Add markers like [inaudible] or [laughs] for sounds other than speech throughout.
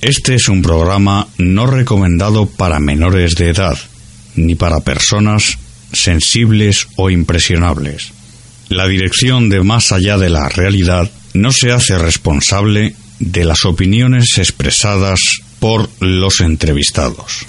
Este es un programa no recomendado para menores de edad, ni para personas sensibles o impresionables. La dirección de Más allá de la realidad no se hace responsable de las opiniones expresadas por los entrevistados.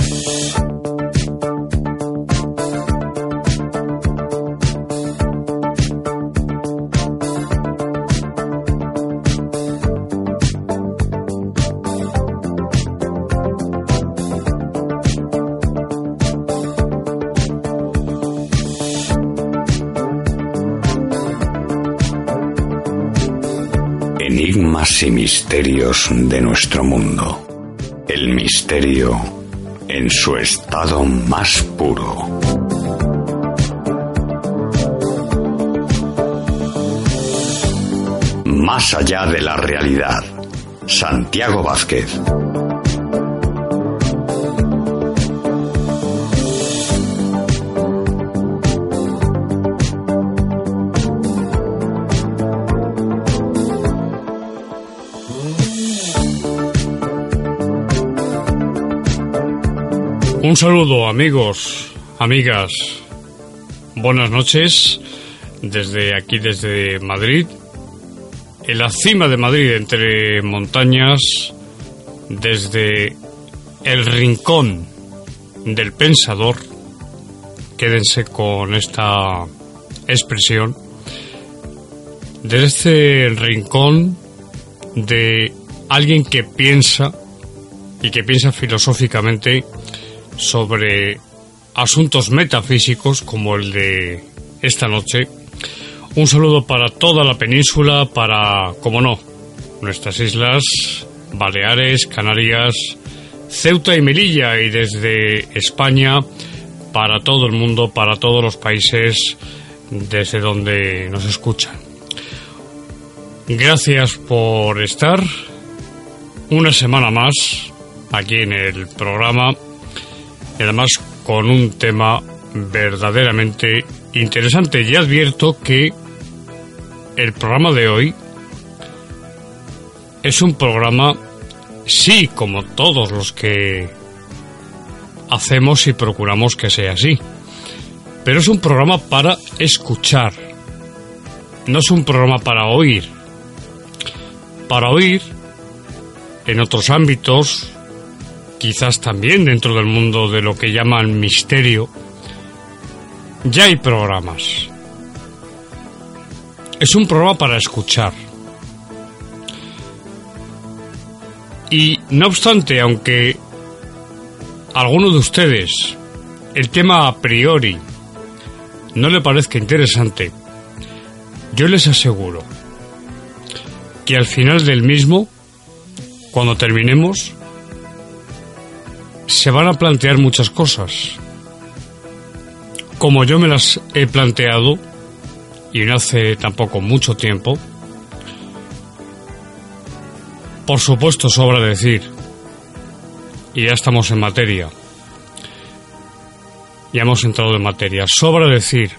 Misterios de nuestro mundo. El misterio en su estado más puro. Más allá de la realidad. Santiago Vázquez. Un saludo amigos, amigas. Buenas noches desde aquí, desde Madrid. En la cima de Madrid, entre montañas, desde el rincón del pensador. Quédense con esta expresión. Desde este rincón de alguien que piensa y que piensa filosóficamente sobre asuntos metafísicos como el de esta noche. Un saludo para toda la península, para, como no, nuestras islas, Baleares, Canarias, Ceuta y Melilla y desde España para todo el mundo, para todos los países desde donde nos escuchan. Gracias por estar una semana más aquí en el programa y además con un tema verdaderamente interesante. Y advierto que el programa de hoy es un programa, sí, como todos los que hacemos y procuramos que sea así, pero es un programa para escuchar, no es un programa para oír. Para oír, en otros ámbitos, quizás también dentro del mundo de lo que llaman misterio, ya hay programas. Es un programa para escuchar. Y no obstante, aunque alguno de ustedes el tema a priori no le parezca interesante, yo les aseguro que al final del mismo, cuando terminemos, se van a plantear muchas cosas. Como yo me las he planteado, y no hace tampoco mucho tiempo, por supuesto sobra decir, y ya estamos en materia, ya hemos entrado en materia, sobra decir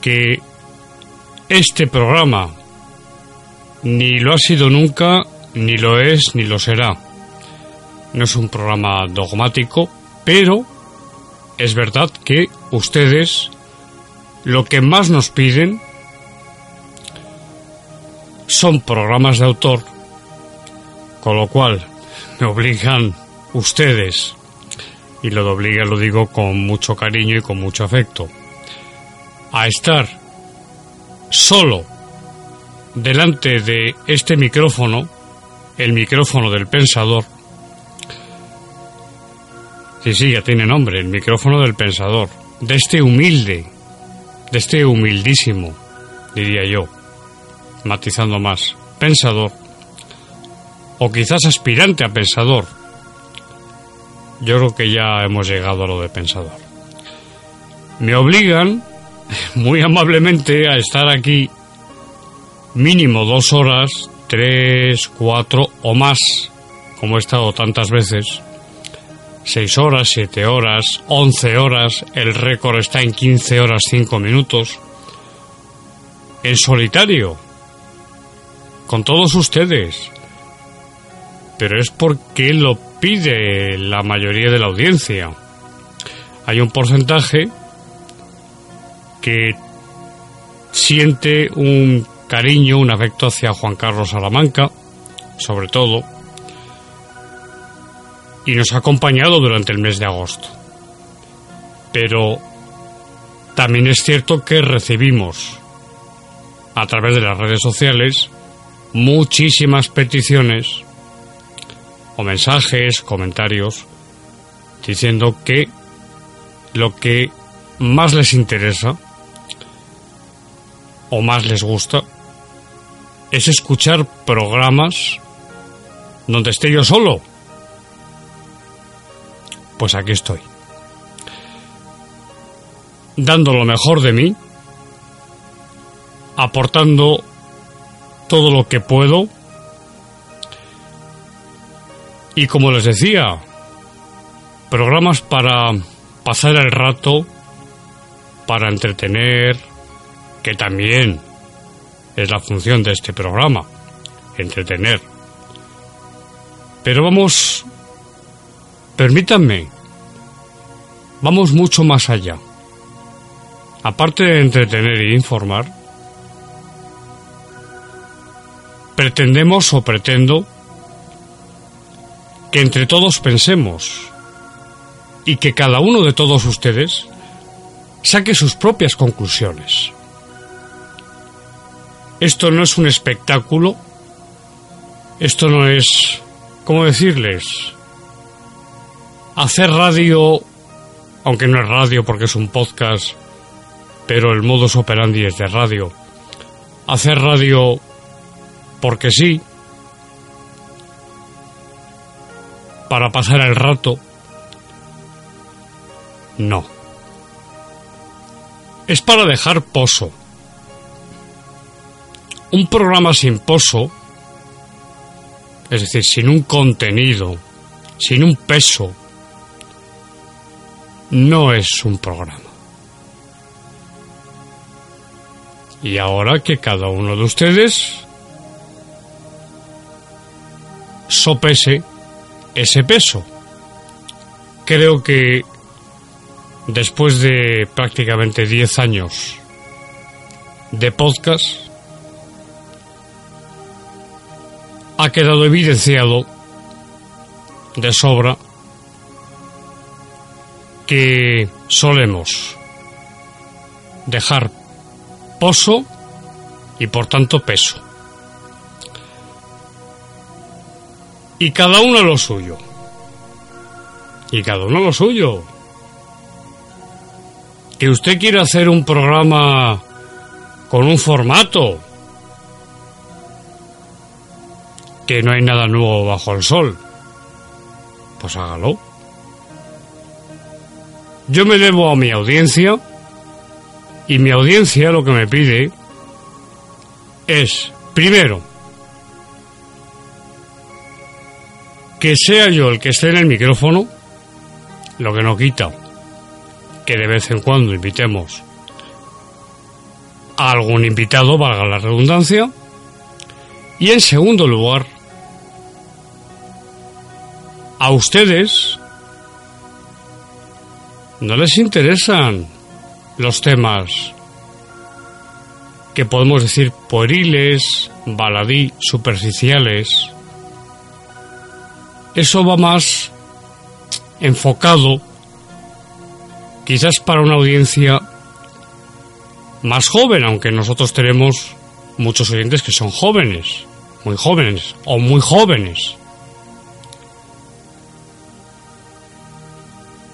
que este programa ni lo ha sido nunca, ni lo es, ni lo será no es un programa dogmático, pero es verdad que ustedes lo que más nos piden son programas de autor, con lo cual me obligan ustedes, y lo obliga lo digo con mucho cariño y con mucho afecto, a estar solo delante de este micrófono, el micrófono del pensador, Sí, sí, ya tiene nombre, el micrófono del pensador. De este humilde, de este humildísimo, diría yo, matizando más, pensador, o quizás aspirante a pensador. Yo creo que ya hemos llegado a lo de pensador. Me obligan, [laughs] muy amablemente, a estar aquí mínimo dos horas, tres, cuatro o más, como he estado tantas veces 6 horas, 7 horas, 11 horas, el récord está en 15 horas 5 minutos. En solitario, con todos ustedes. pero es porque lo pide la mayoría de la audiencia. Hay un porcentaje que siente un cariño, un afecto hacia Juan Carlos Salamanca, sobre todo, y nos ha acompañado durante el mes de agosto. Pero también es cierto que recibimos a través de las redes sociales muchísimas peticiones o mensajes, comentarios, diciendo que lo que más les interesa o más les gusta es escuchar programas donde esté yo solo. Pues aquí estoy. Dando lo mejor de mí, aportando todo lo que puedo y como les decía, programas para pasar el rato, para entretener, que también es la función de este programa, entretener. Pero vamos, permítanme, vamos mucho más allá. Aparte de entretener e informar, pretendemos o pretendo que entre todos pensemos y que cada uno de todos ustedes saque sus propias conclusiones. Esto no es un espectáculo, esto no es, ¿cómo decirles? Hacer radio, aunque no es radio porque es un podcast, pero el modus operandi es de radio. Hacer radio porque sí, para pasar el rato, no. Es para dejar pozo un programa sin pozo, es decir, sin un contenido, sin un peso, no es un programa. Y ahora que cada uno de ustedes sopese ese peso. Creo que después de prácticamente 10 años de podcast, ha quedado evidenciado de sobra que solemos dejar pozo y por tanto peso. Y cada uno lo suyo. Y cada uno lo suyo. Que usted quiere hacer un programa con un formato que no hay nada nuevo bajo el sol. Pues hágalo. Yo me debo a mi audiencia y mi audiencia lo que me pide es, primero, que sea yo el que esté en el micrófono, lo que no quita que de vez en cuando invitemos a algún invitado, valga la redundancia, y en segundo lugar, a ustedes no les interesan los temas que podemos decir pueriles, baladí, superficiales. Eso va más enfocado quizás para una audiencia más joven, aunque nosotros tenemos muchos oyentes que son jóvenes muy jóvenes o muy jóvenes.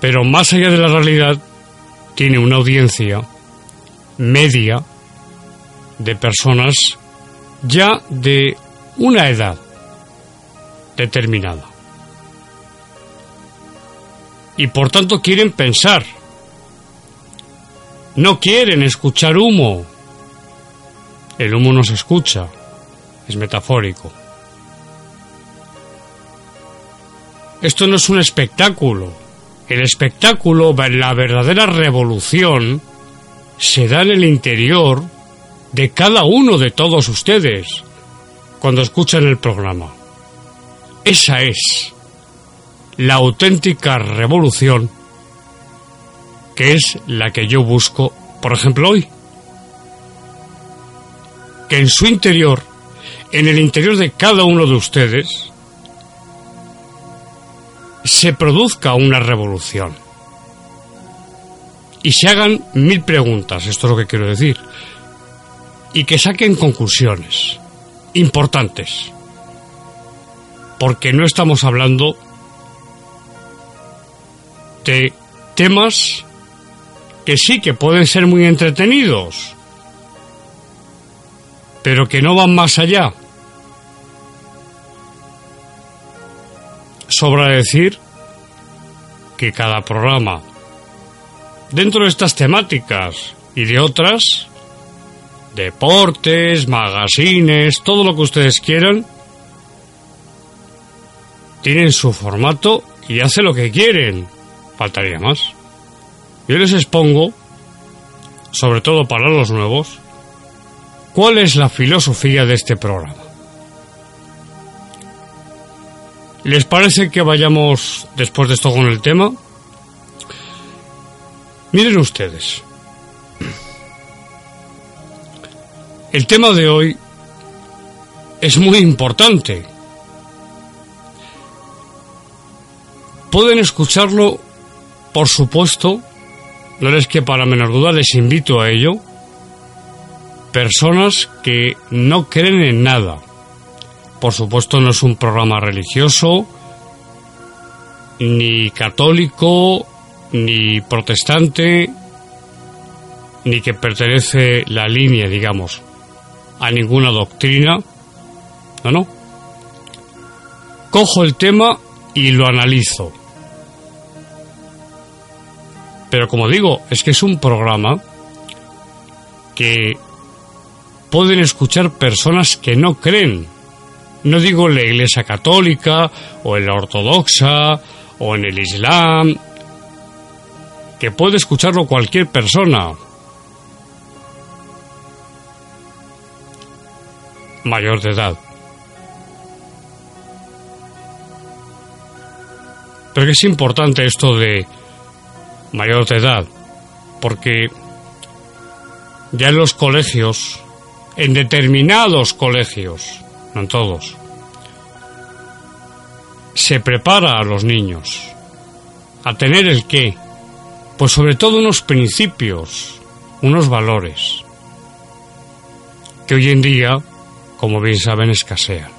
Pero más allá de la realidad, tiene una audiencia media de personas ya de una edad determinada. Y por tanto quieren pensar. No quieren escuchar humo. El humo no se escucha es metafórico. Esto no es un espectáculo. El espectáculo, la verdadera revolución, se da en el interior de cada uno de todos ustedes cuando escuchan el programa. esa es la auténtica revolución que es la que yo busco, por ejemplo, hoy. Que en su interior, en el interior de cada uno de ustedes, se produzca una revolución. Y se hagan mil preguntas, esto es lo que quiero decir. Y que saquen conclusiones importantes. Porque no estamos hablando de temas que sí que pueden ser muy entretenidos, pero que no van más allá. Sobra decir que cada programa, dentro de estas temáticas y de otras, deportes, magazines, todo lo que ustedes quieran, tienen su formato y hace lo que quieren. Faltaría más. Yo les expongo, sobre todo para los nuevos, cuál es la filosofía de este programa. ¿Les parece que vayamos después de esto con el tema? Miren ustedes. El tema de hoy es muy importante. Pueden escucharlo, por supuesto, no les que para menor duda, les invito a ello. Personas que no creen en nada. Por supuesto, no es un programa religioso, ni católico, ni protestante, ni que pertenece la línea, digamos, a ninguna doctrina. No, no. Cojo el tema y lo analizo. Pero como digo, es que es un programa que pueden escuchar personas que no creen. No digo en la Iglesia Católica o en la Ortodoxa o en el Islam, que puede escucharlo cualquier persona. mayor de edad. Pero es importante esto de mayor de edad, porque ya en los colegios, en determinados colegios, no en todos, se prepara a los niños. A tener el qué, pues sobre todo unos principios, unos valores, que hoy en día, como bien saben, escasean.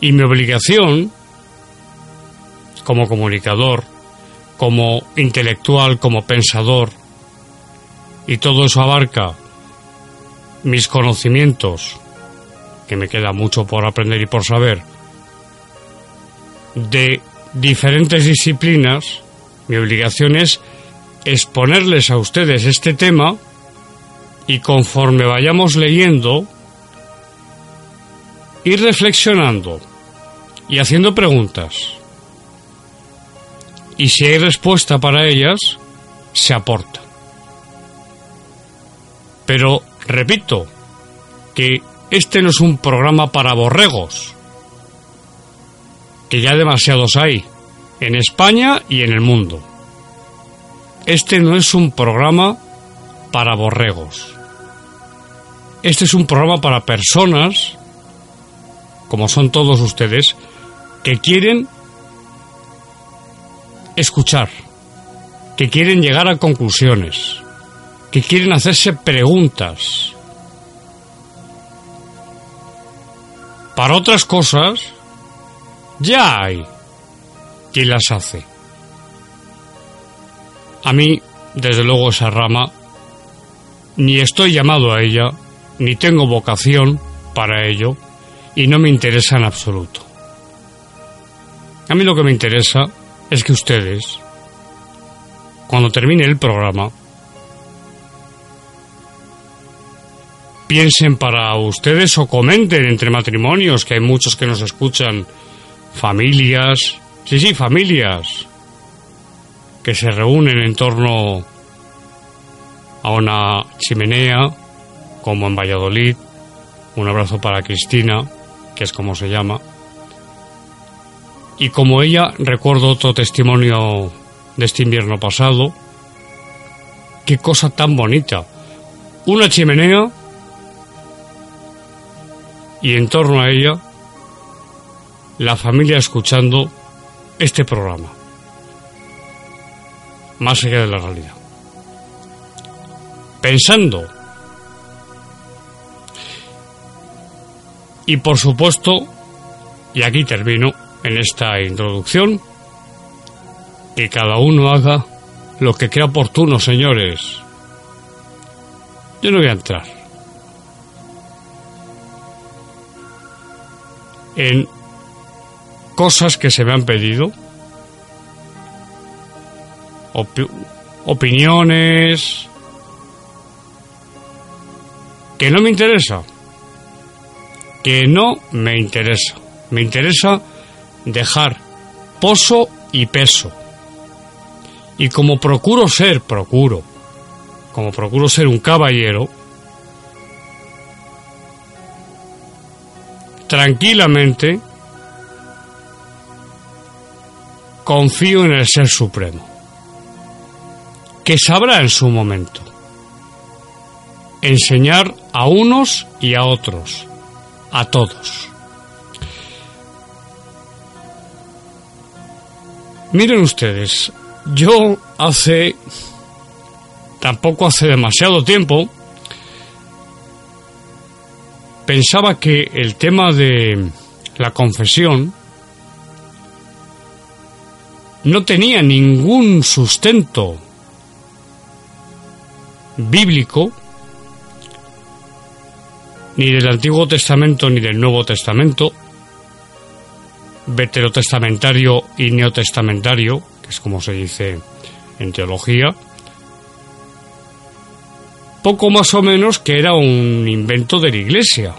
Y mi obligación, como comunicador, como intelectual, como pensador, y todo eso abarca mis conocimientos, que me queda mucho por aprender y por saber, de diferentes disciplinas, mi obligación es exponerles a ustedes este tema y conforme vayamos leyendo, ir reflexionando y haciendo preguntas y si hay respuesta para ellas, se aporta. Pero, repito, que este no es un programa para borregos, que ya demasiados hay, en España y en el mundo. Este no es un programa para borregos. Este es un programa para personas, como son todos ustedes, que quieren escuchar, que quieren llegar a conclusiones, que quieren hacerse preguntas. Para otras cosas, ya hay quien las hace. A mí, desde luego, esa rama, ni estoy llamado a ella, ni tengo vocación para ello, y no me interesa en absoluto. A mí lo que me interesa es que ustedes, cuando termine el programa, piensen para ustedes o comenten entre matrimonios, que hay muchos que nos escuchan, familias, sí, sí, familias, que se reúnen en torno a una chimenea, como en Valladolid. Un abrazo para Cristina, que es como se llama, Y como ella, recuerdo otro testimonio de este invierno pasado. Qué cosa tan bonita. Una chimenea y en torno a ella la familia escuchando este programa. Más allá de la realidad. Pensando. Y por supuesto, y aquí termino en esta introducción, que cada uno haga lo que crea oportuno, señores. Yo no voy a entrar en cosas que se me han pedido, opiniones que no me interesa, que no me interesa. Me interesa dejar pozo y peso. Y como procuro ser, procuro, como procuro ser un caballero, tranquilamente confío en el Ser Supremo, que sabrá en su momento enseñar a unos y a otros, a todos. Miren ustedes, yo hace, tampoco hace demasiado tiempo, pensaba que el tema de la confesión no tenía ningún sustento bíblico, ni del Antiguo Testamento ni del Nuevo Testamento, veterotestamentario y neotestamentario, es como se dice en teología, poco más o menos que era un invento de la Iglesia.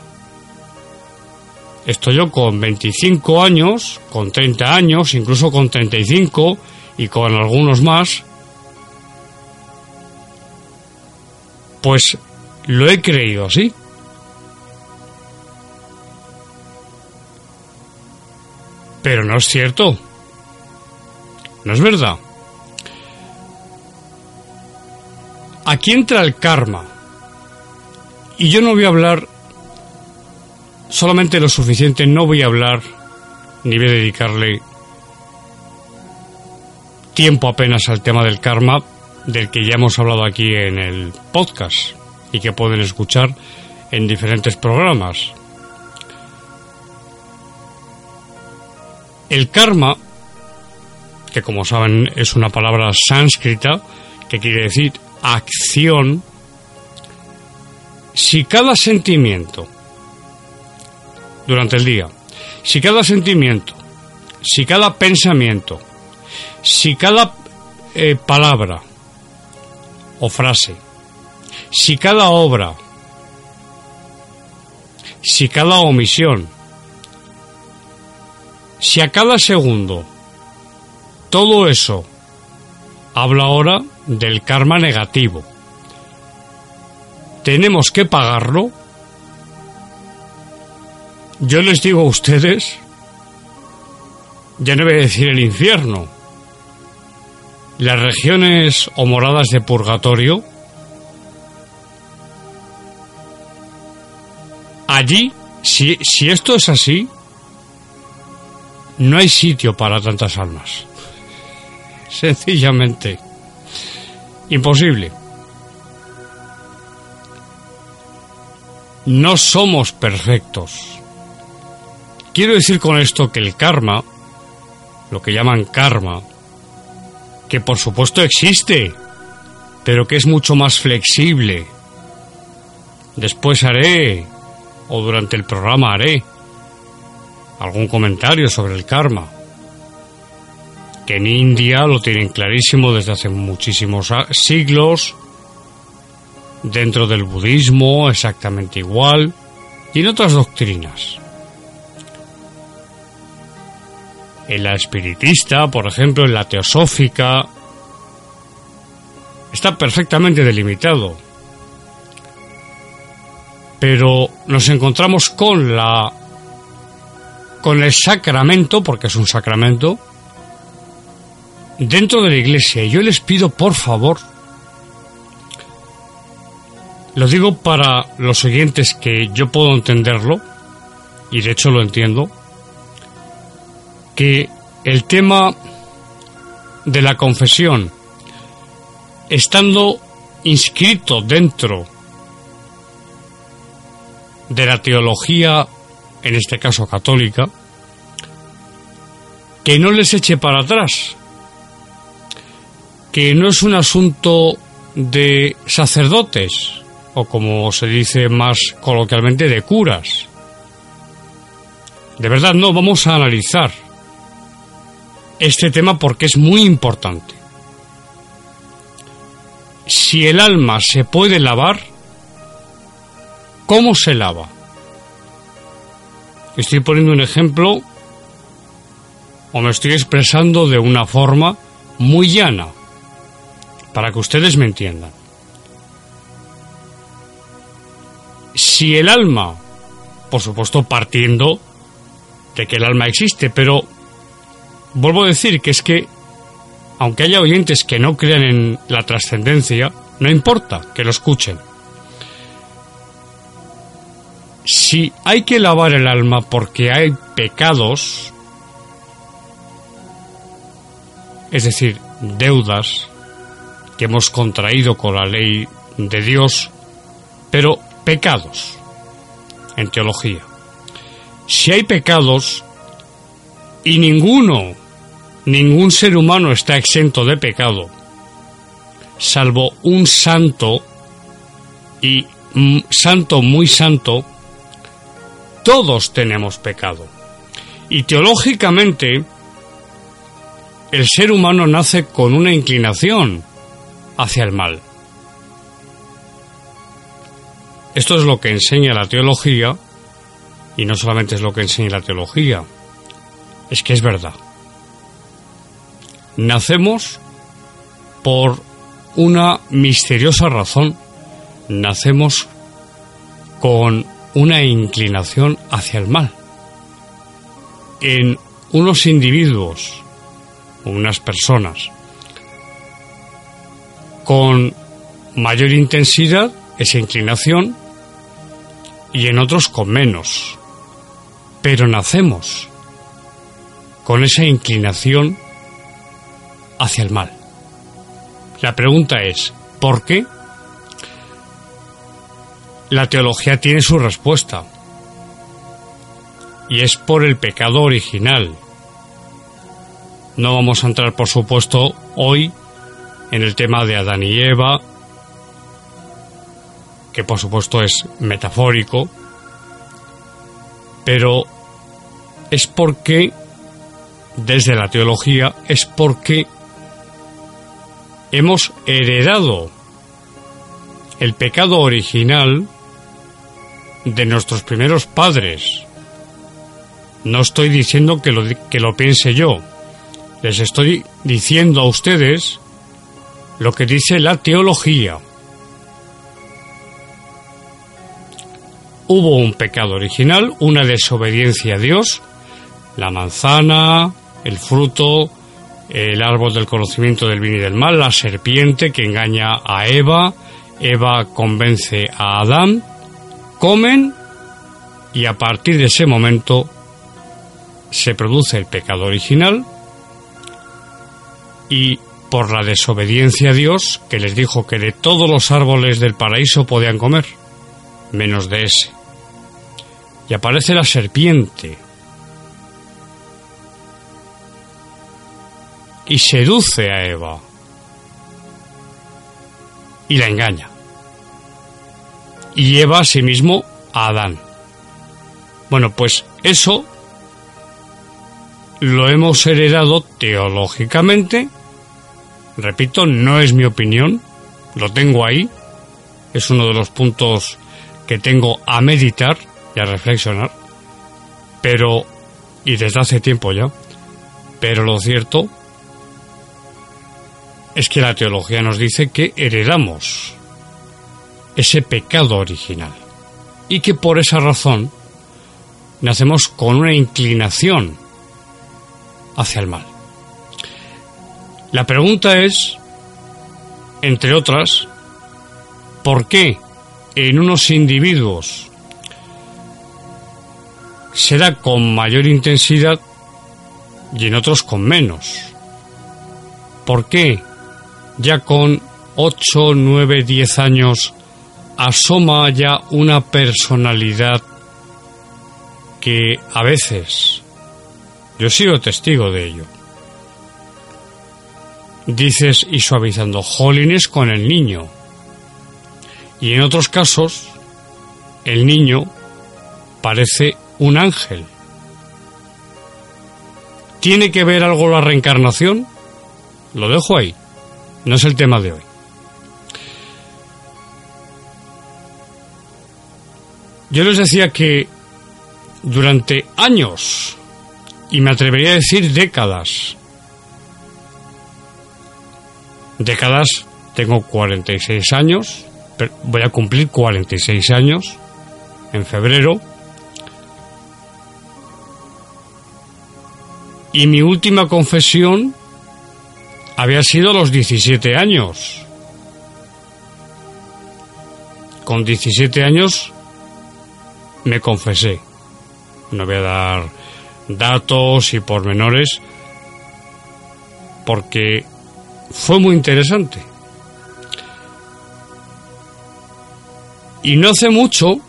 Estoy yo con 25 años, con 30 años, incluso con 35 y con algunos más, pues lo he creído así. Pero no es cierto. No es verdad. Aquí entra el karma. Y yo no voy a hablar solamente lo suficiente, no voy a hablar ni voy a dedicarle tiempo apenas al tema del karma, del que ya hemos hablado aquí en el podcast y que pueden escuchar en diferentes programas. El karma que como saben es una palabra sánscrita que quiere decir acción, si cada sentimiento durante el día, si cada sentimiento, si cada pensamiento, si cada eh, palabra o frase, si cada obra, si cada omisión, si a cada segundo todo eso habla ahora del karma negativo. Tenemos que pagarlo. Yo les digo a ustedes, ya no voy a decir el infierno, las regiones o moradas de purgatorio, allí, si, si esto es así, no hay sitio para tantas almas. [laughs] Sencillamente. Imposible. No somos perfectos. Quiero decir con esto que el karma, lo que llaman karma, que por supuesto existe, pero que es mucho más flexible. Después haré, o durante el programa haré, algún comentario sobre el karma que en India lo tienen clarísimo desde hace muchísimos siglos, dentro del budismo exactamente igual, y en otras doctrinas. En la espiritista, por ejemplo, en la teosófica, está perfectamente delimitado. Pero nos encontramos con la con el sacramento, porque es un sacramento, dentro de la iglesia. Yo les pido, por favor, lo digo para los oyentes que yo puedo entenderlo, y de hecho lo entiendo, que el tema de la confesión, estando inscrito dentro de la teología, en este caso católica, que no les eche para atrás, que no es un asunto de sacerdotes, o como se dice más coloquialmente, de curas. De verdad, no, vamos a analizar este tema porque es muy importante. Si el alma se puede lavar, ¿cómo se lava? Estoy poniendo un ejemplo o me estoy expresando de una forma muy llana para que ustedes me entiendan. Si el alma, por supuesto partiendo de que el alma existe, pero vuelvo a decir que es que, aunque haya oyentes que no crean en la trascendencia, no importa que lo escuchen. Si hay que lavar el alma porque hay pecados, es decir, deudas que hemos contraído con la ley de Dios, pero pecados en teología. Si hay pecados y ninguno Ningún ser humano está exento de pecado, salvo un santo y santo muy santo, todos tenemos pecado. Y teológicamente, el ser humano nace con una inclinación hacia el mal. Esto es lo que enseña la teología, y no solamente es lo que enseña la teología, es que es verdad. Nacemos por una misteriosa razón. Nacemos con una inclinación hacia el mal. En unos individuos, unas personas, con mayor intensidad esa inclinación y en otros con menos. Pero nacemos con esa inclinación hacia el mal. La pregunta es, ¿por qué? La teología tiene su respuesta. Y es por el pecado original. No vamos a entrar, por supuesto, hoy en el tema de Adán y Eva, que por supuesto es metafórico, pero es porque, desde la teología, es porque hemos heredado el pecado original de nuestros primeros padres. No estoy diciendo que lo, que lo piense yo, les estoy diciendo a ustedes lo que dice la teología. Hubo un pecado original, una desobediencia a Dios, la manzana, el fruto, el árbol del conocimiento del bien y del mal, la serpiente que engaña a Eva, Eva convence a Adán, comen y a partir de ese momento se produce el pecado original. Y por la desobediencia a Dios que les dijo que de todos los árboles del paraíso podían comer, menos de ese. Y aparece la serpiente, y seduce a Eva y la engaña. Y lleva a sí mismo a Adán. Bueno, pues eso lo hemos heredado teológicamente. Repito, no es mi opinión, lo tengo ahí. Es uno de los puntos que tengo a meditar y a reflexionar. Pero, y desde hace tiempo ya, pero lo cierto es que la teología nos dice que heredamos ese pecado original y que por esa razón nacemos con una inclinación hacia el mal. La pregunta es, entre otras, ¿por qué en unos individuos se da con mayor intensidad y en otros con menos? ¿Por qué ya con 8, 9, 10 años asoma ya una personalidad que a veces, yo he sido testigo de ello, dices y suavizando jolines con el niño. Y en otros casos, el niño parece un ángel. ¿Tiene que ver algo la reencarnación? Lo dejo ahí. No es el tema de hoy. Yo les decía que durante años, y me atrevería a decir décadas, décadas, tengo 46 años, voy a cumplir 46 años en febrero, y mi última confesión había sido los 17 años. Con 17 años me confesé. No voy a dar datos y pormenores porque fue muy interesante. Y no hace mucho,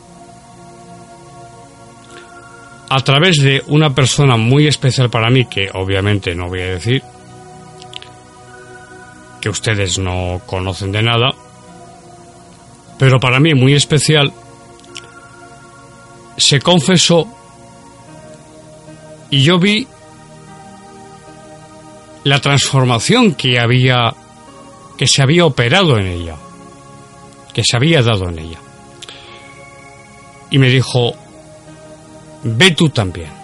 a través de una persona muy especial para mí, que obviamente no voy a decir, que ustedes no conocen de nada, pero para mí muy especial, se confesó y yo vi la transformación que había que se había operado en ella, que se había dado en ella. Y me dijo, ve tú también.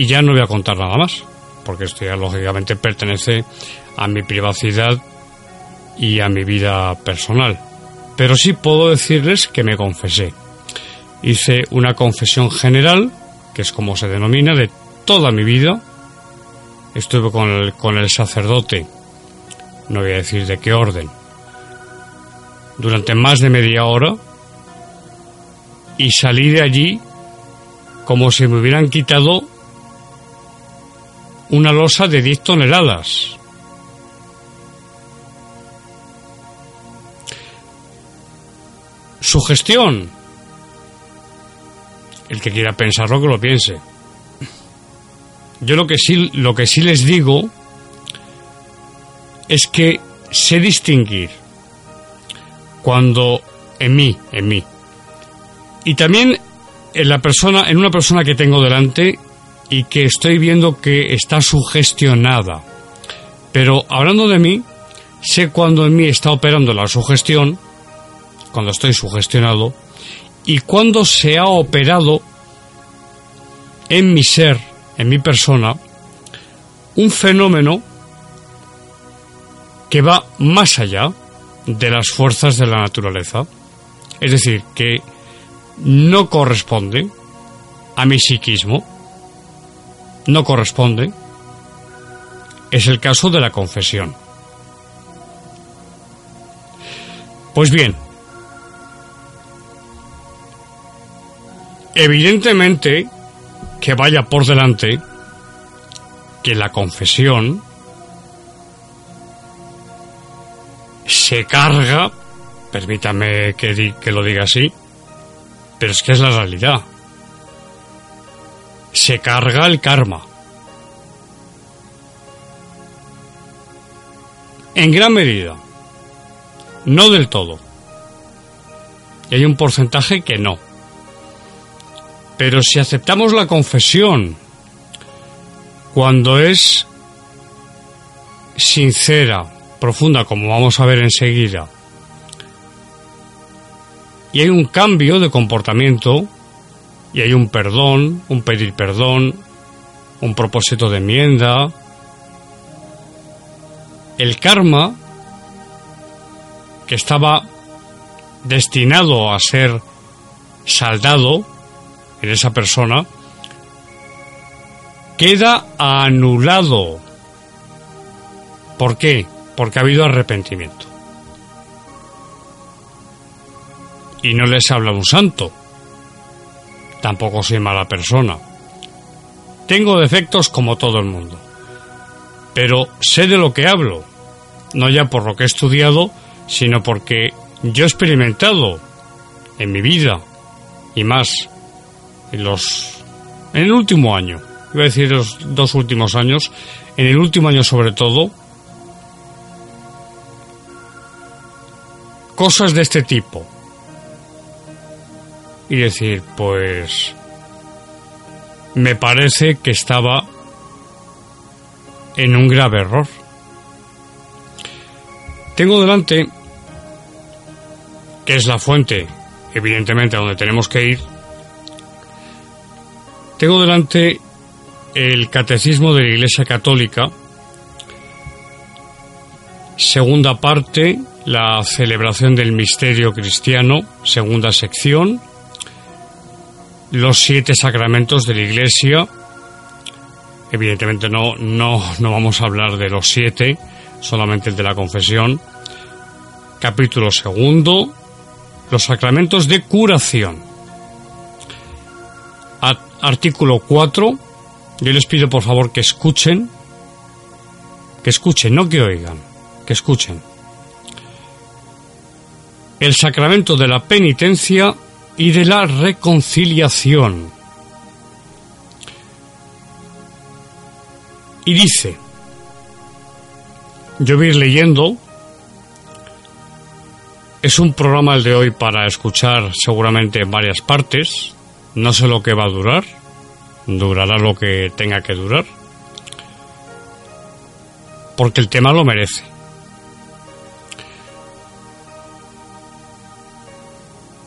Y ya no voy a contar nada más, porque esto ya lógicamente pertenece a mi privacidad y a mi vida personal. Pero sí puedo decirles que me confesé. Hice una confesión general, que es como se denomina, de toda mi vida. Estuve con el, con el sacerdote, no voy a decir de qué orden, durante más de media hora y salí de allí como si me hubieran quitado una losa de 10 toneladas. Su gestión. El que quiera pensarlo que lo piense. Yo lo que sí, lo que sí les digo es que sé distinguir cuando en mí, en mí, y también en la persona, en una persona que tengo delante y que estoy viendo que está sugestionada. Pero hablando de mí, sé cuando en mí está operando la sugestión cuando estoy sugestionado, y cuando se ha operado en mi ser, en mi persona, un fenómeno que va más allá de las fuerzas de la naturaleza. Es decir, que no corresponde a mi psiquismo, no corresponde. Es el caso de la confesión. Pues bien, Evidentemente que vaya por delante que la confesión se carga, permítame que, lo diga así, pero es que es la realidad. Se carga el karma. En gran medida. No del todo. Y hay un porcentaje que no. Pero si aceptamos la confesión cuando es sincera, profunda, como vamos a ver enseguida, y hay un cambio de comportamiento, y hay un perdón, un pedir perdón, un propósito de enmienda, el karma que estaba destinado a ser saldado en esa persona, queda anulado. ¿Por qué? Porque ha habido arrepentimiento. Y no les habla un santo. Tampoco soy mala persona. Tengo defectos como todo el mundo. Pero sé de lo que hablo. No ya por lo que he estudiado, sino porque yo he experimentado en mi vida y más en los en el último año, iba a decir los dos últimos años, en el último año sobre todo, cosas de este tipo. Y decir, pues me parece que estaba en un grave error. Tengo delante, que es la fuente, evidentemente, a donde tenemos que ir, tengo delante el Catecismo de la Iglesia Católica, segunda parte, la celebración del misterio cristiano, segunda sección, los siete sacramentos de la Iglesia. Evidentemente no, no, no vamos a hablar de los siete, solamente el de la confesión. Capítulo segundo, los sacramentos de curación. Artículo 4. Yo les pido por favor que escuchen, que escuchen, no que oigan, que escuchen. El sacramento de la penitencia y de la reconciliación. Y dice, yo voy leyendo, es un programa el de hoy para escuchar seguramente en varias partes, no sé lo que va a durar, durará lo que tenga que durar, porque el tema lo merece.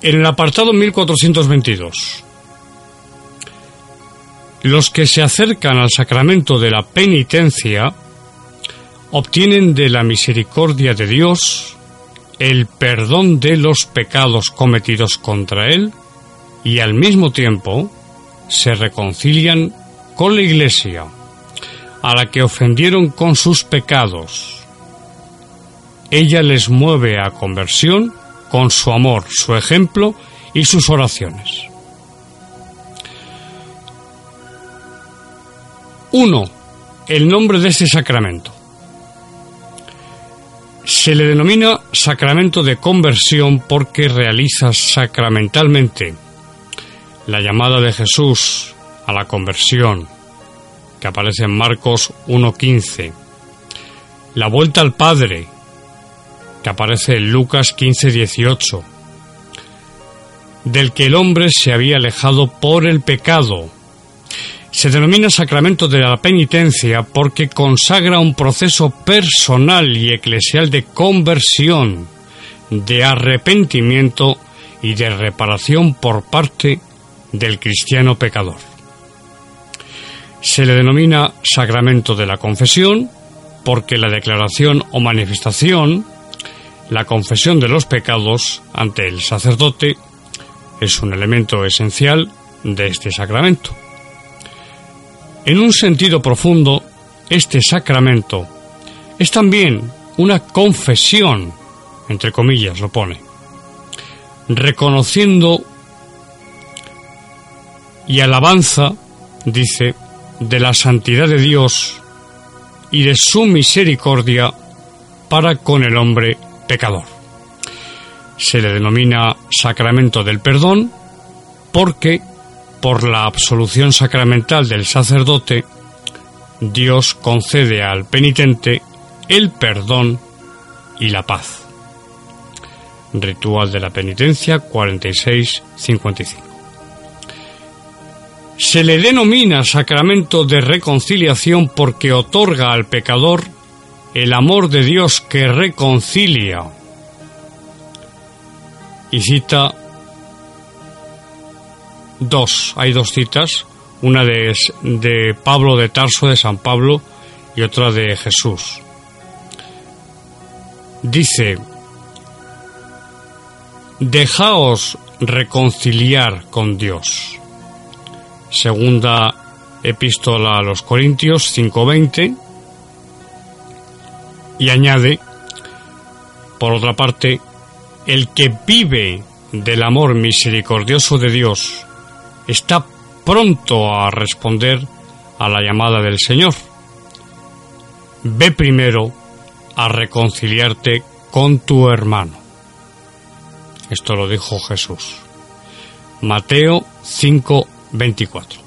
En el apartado 1422, los que se acercan al sacramento de la penitencia obtienen de la misericordia de Dios el perdón de los pecados cometidos contra Él y al mismo tiempo se reconcilian con la Iglesia, a la que ofendieron con sus pecados. Ella les mueve a conversión con su amor, su ejemplo y sus oraciones. 1. El nombre de este sacramento. Se le denomina sacramento de conversión porque realiza sacramentalmente la llamada de Jesús a la conversión, que aparece en Marcos 1.15, la vuelta al Padre, que aparece en Lucas 15:18, del que el hombre se había alejado por el pecado. Se denomina sacramento de la penitencia porque consagra un proceso personal y eclesial de conversión, de arrepentimiento y de reparación por parte del cristiano pecador. Se le denomina sacramento de la confesión porque la declaración o manifestación la confesión de los pecados ante el sacerdote es un elemento esencial de este sacramento. En un sentido profundo, este sacramento es también una confesión, entre comillas lo pone, reconociendo y alabanza, dice, de la santidad de Dios y de su misericordia para con el hombre pecador. Se le denomina sacramento del perdón porque, por la absolución sacramental del sacerdote, Dios concede al penitente el perdón y la paz. Ritual de la penitencia 46-55. Se le denomina sacramento de reconciliación porque otorga al pecador el amor de Dios que reconcilia. Y cita dos, hay dos citas, una de, de Pablo de Tarso de San Pablo y otra de Jesús. Dice, dejaos reconciliar con Dios. Segunda epístola a los Corintios 5:20 y añade, por otra parte, el que vive del amor misericordioso de Dios está pronto a responder a la llamada del Señor. Ve primero a reconciliarte con tu hermano. Esto lo dijo Jesús. Mateo 5:24.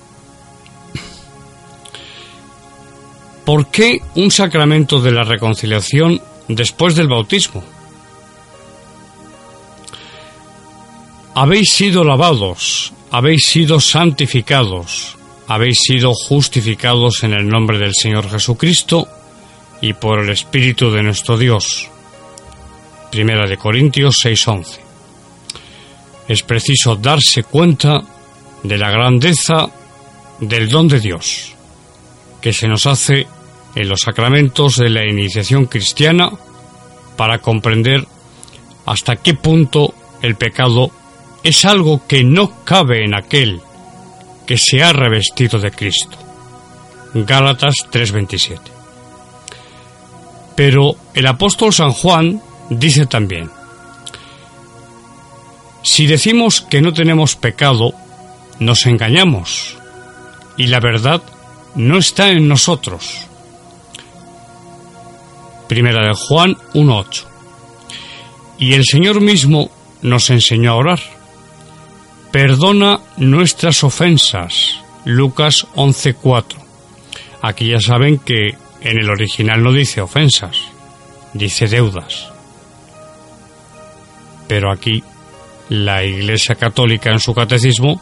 ¿Por qué un sacramento de la reconciliación después del bautismo? Habéis sido lavados, habéis sido santificados, habéis sido justificados en el nombre del Señor Jesucristo y por el Espíritu de nuestro Dios. Primera de Corintios 6:11. Es preciso darse cuenta de la grandeza del don de Dios, que se nos hace en los sacramentos de la iniciación cristiana para comprender hasta qué punto el pecado es algo que no cabe en aquel que se ha revestido de Cristo. Gálatas 3:27. Pero el apóstol San Juan dice también, si decimos que no tenemos pecado, nos engañamos y la verdad no está en nosotros. Primera de Juan 1.8. Y el Señor mismo nos enseñó a orar. Perdona nuestras ofensas. Lucas 11.4. Aquí ya saben que en el original no dice ofensas, dice deudas. Pero aquí la Iglesia Católica en su catecismo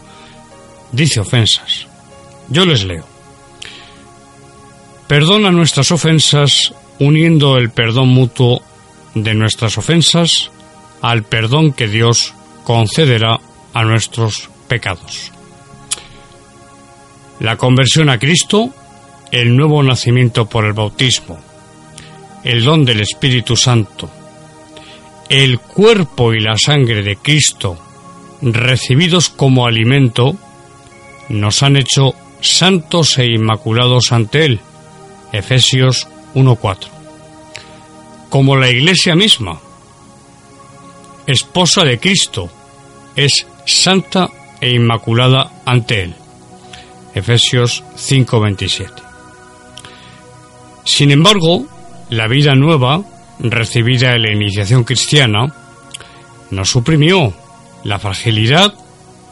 dice ofensas. Yo les leo. Perdona nuestras ofensas uniendo el perdón mutuo de nuestras ofensas al perdón que Dios concederá a nuestros pecados. La conversión a Cristo, el nuevo nacimiento por el bautismo, el don del Espíritu Santo, el cuerpo y la sangre de Cristo recibidos como alimento, nos han hecho santos e inmaculados ante Él. Efesios 1.4. Como la Iglesia misma, esposa de Cristo, es santa e inmaculada ante Él. Efesios 5:27. Sin embargo, la vida nueva, recibida en la iniciación cristiana, no suprimió la fragilidad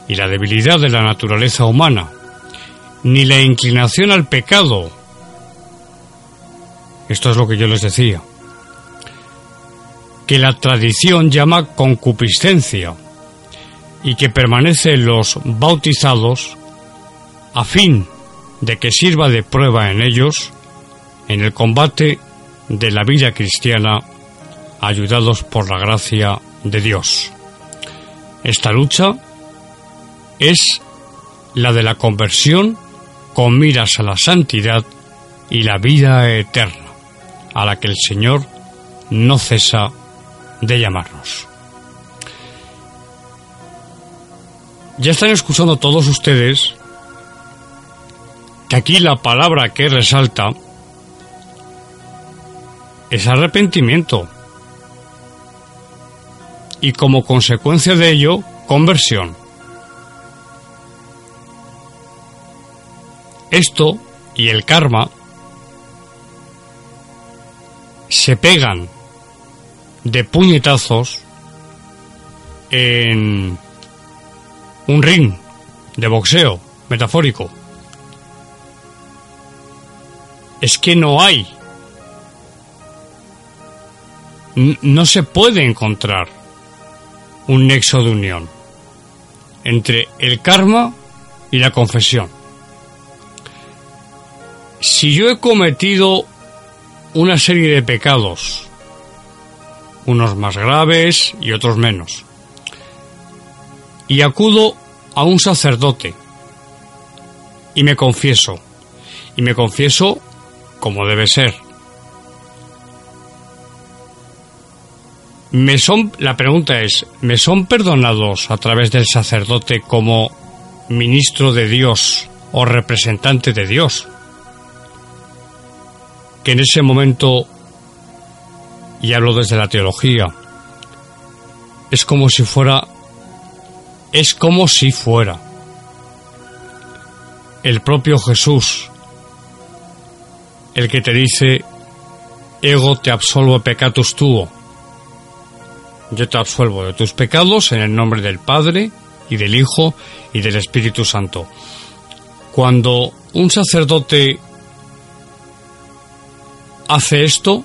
y la debilidad de la naturaleza humana, ni la inclinación al pecado esto es lo que yo les decía. Que la tradición llama concupiscencia y que permanece en los bautizados a fin de que sirva de prueba en ellos en el combate de la vida cristiana ayudados por la gracia de Dios. Esta lucha es la de la conversión con miras a la santidad y la vida eterna a la que el Señor no cesa de llamarnos. Ya están escuchando todos ustedes que aquí la palabra que resalta es arrepentimiento y como consecuencia de ello, conversión. Esto y el karma se pegan de puñetazos en un ring de boxeo metafórico. Es que no hay. No se puede encontrar un nexo de unión entre el karma y la confesión. Si yo he cometido una serie de pecados, unos más graves y otros menos. Y acudo a un sacerdote y me confieso, y me confieso como debe ser. me son, la pregunta es, ¿me son perdonados a través del sacerdote como ministro de Dios o representante de Dios? Que en ese momento, y hablo desde la teología, es como si fuera, es como si fuera el propio Jesús el que te dice, ego te absolvo pecatus tuo yo te absuelvo de tus pecados en el nombre del Padre y del Hijo y del Espíritu Santo. Cuando un sacerdote hace esto,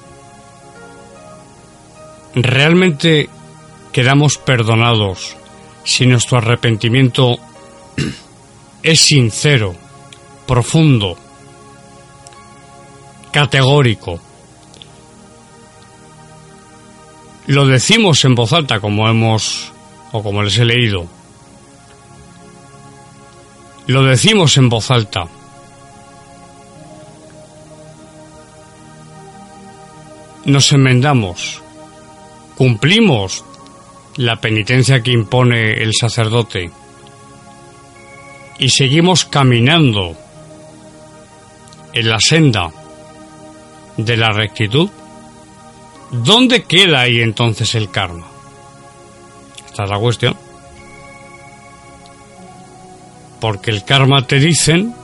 realmente quedamos perdonados si nuestro arrepentimiento [clears throat] es sincero, profundo, categórico lo decimos en voz alta como hemos o como les he leído. Lo decimos en voz alta. Nos enmendamos. Cumplimos la penitencia que impone el sacerdote. Y seguimos caminando en la senda de la rectitud. ¿Dónde queda ahí entonces el karma? Esta es la cuestión. Porque el karma te dicen,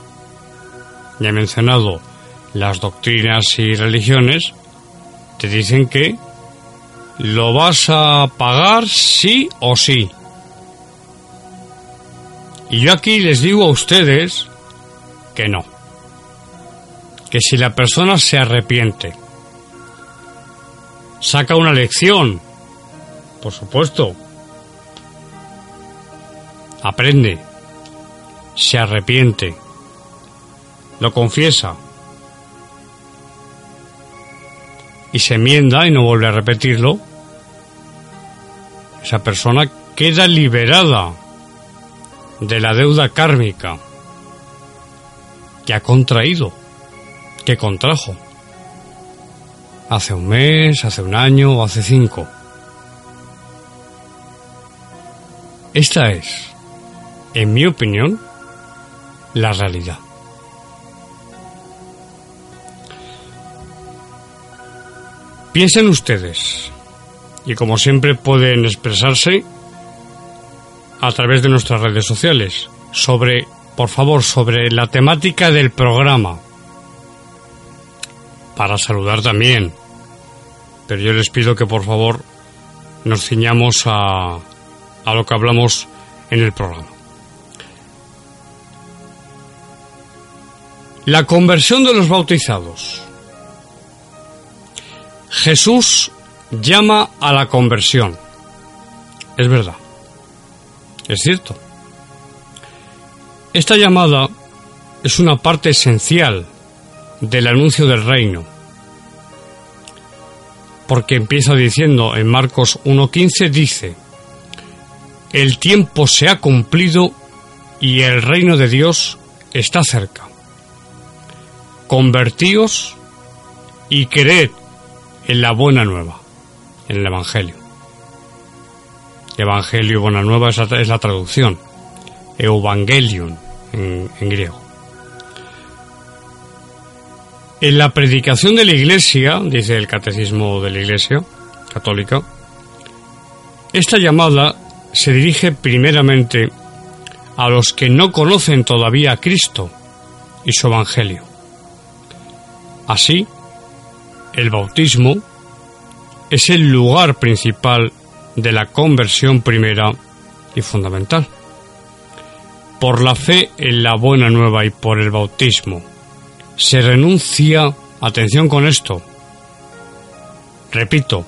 ya he mencionado las doctrinas y religiones, dicen que lo vas a pagar sí o sí. Y yo aquí les digo a ustedes que no. Que si la persona se arrepiente, saca una lección, por supuesto. Aprende, se arrepiente, lo confiesa y se enmienda y no vuelve a repetirlo. Esa persona queda liberada de la deuda kármica que ha contraído, que contrajo hace un mes, hace un año o hace cinco. Esta es, en mi opinión, la realidad. Piensen ustedes, y como siempre pueden expresarse a través de nuestras redes sociales, sobre, por favor, sobre la temática del programa, para saludar también. Pero yo les pido que por favor nos ciñamos a, a lo que hablamos en el programa. La conversión de los bautizados. Jesús llama a la conversión. Es verdad. Es cierto. Esta llamada es una parte esencial del anuncio del reino. Porque empieza diciendo en Marcos 1.15 dice, el tiempo se ha cumplido y el reino de Dios está cerca. Convertíos y creed en la buena nueva, en el Evangelio. Evangelio buena nueva es la, traducción. Evangelion en griego. En la predicación de la Iglesia, dice el Catecismo de la Iglesia Católica, esta llamada se dirige primeramente a los que no conocen todavía a Cristo y su Evangelio. Así, el bautismo es el lugar principal de la conversión primera y fundamental. Por la fe en la buena nueva y por el bautismo, se renuncia, atención con esto, repito,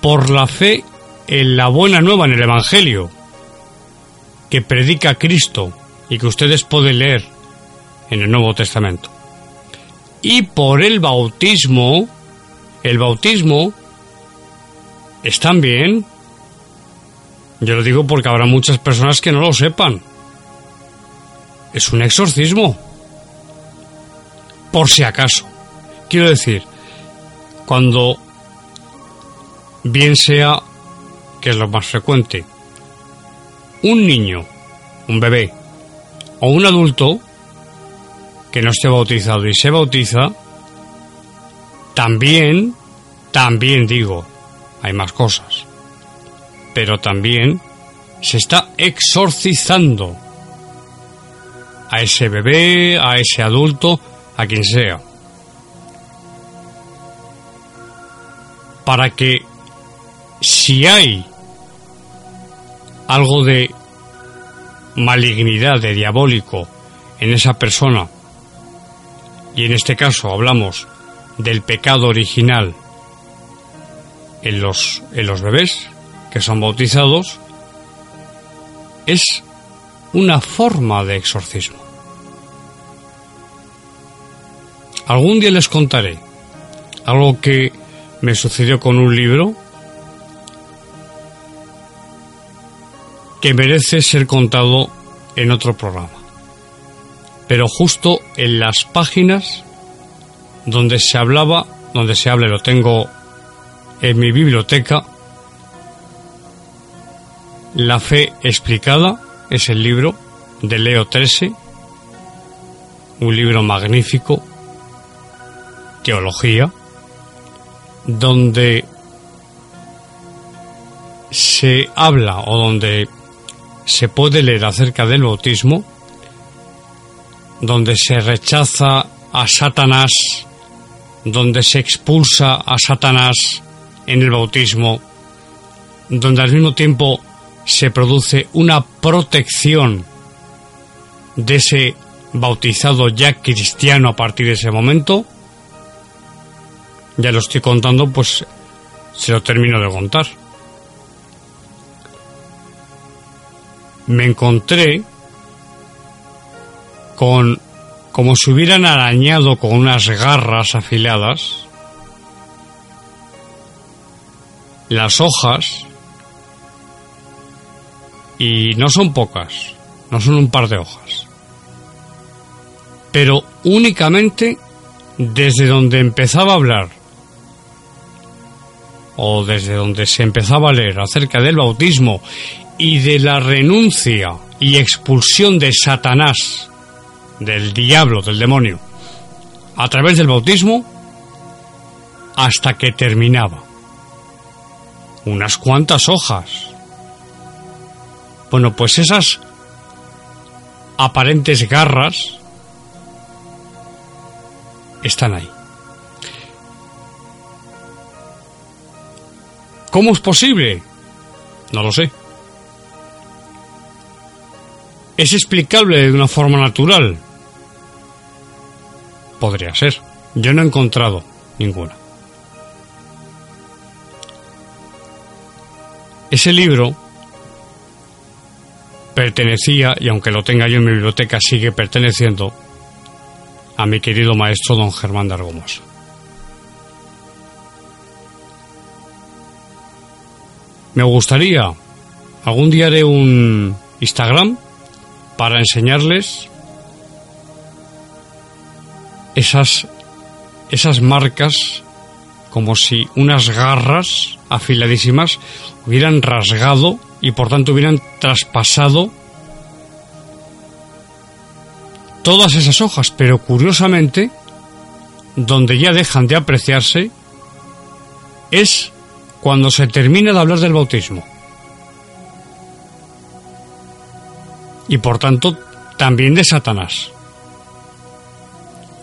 por la fe en la buena nueva en el Evangelio que predica Cristo y que ustedes pueden leer en el Nuevo Testamento. Y por el bautismo, el bautismo es también, yo lo digo porque habrá muchas personas que no lo sepan, es un exorcismo. Por si acaso. Quiero decir, cuando bien sea, que es lo más frecuente, un niño, un bebé o un adulto que no esté bautizado y se bautiza, también, también digo, hay más cosas, pero también se está exorcizando a ese bebé, a ese adulto, a quien sea. Para que si hay algo de malignidad, de diabólico en esa persona, y en este caso hablamos del pecado original en los, en los bebés que son bautizados, es una forma de exorcismo. Algún día les contaré algo que me sucedió con un libro que merece ser contado en otro programa. Pero justo en las páginas donde se hablaba, donde se habla, lo tengo en mi biblioteca, La fe explicada es el libro de Leo XIII, un libro magnífico, teología, donde se habla o donde se puede leer acerca del bautismo, donde se rechaza a Satanás, donde se expulsa a Satanás en el bautismo, donde al mismo tiempo se produce una protección de ese bautizado ya cristiano a partir de ese momento, ya lo estoy contando, pues se lo termino de contar. Me encontré con como si hubieran arañado con unas garras afiladas las hojas y no son pocas, no son un par de hojas, pero únicamente desde donde empezaba a hablar o desde donde se empezaba a leer acerca del bautismo y de la renuncia y expulsión de Satanás, del diablo, del demonio, a través del bautismo, hasta que terminaba. Unas cuantas hojas bueno, pues esas aparentes garras están ahí. ¿Cómo es posible? No lo sé. ¿Es explicable de una forma natural? Podría ser. Yo no he encontrado ninguna. Ese libro pertenecía, y aunque lo tenga yo en mi biblioteca, sigue perteneciendo a mi querido maestro don Germán de Argomosa. Me gustaría, algún día haré un Instagram para enseñarles esas, esas marcas como si unas garras afiladísimas hubieran rasgado y por tanto hubieran traspasado todas esas hojas, pero curiosamente, donde ya dejan de apreciarse es cuando se termina de hablar del bautismo. Y por tanto, también de Satanás.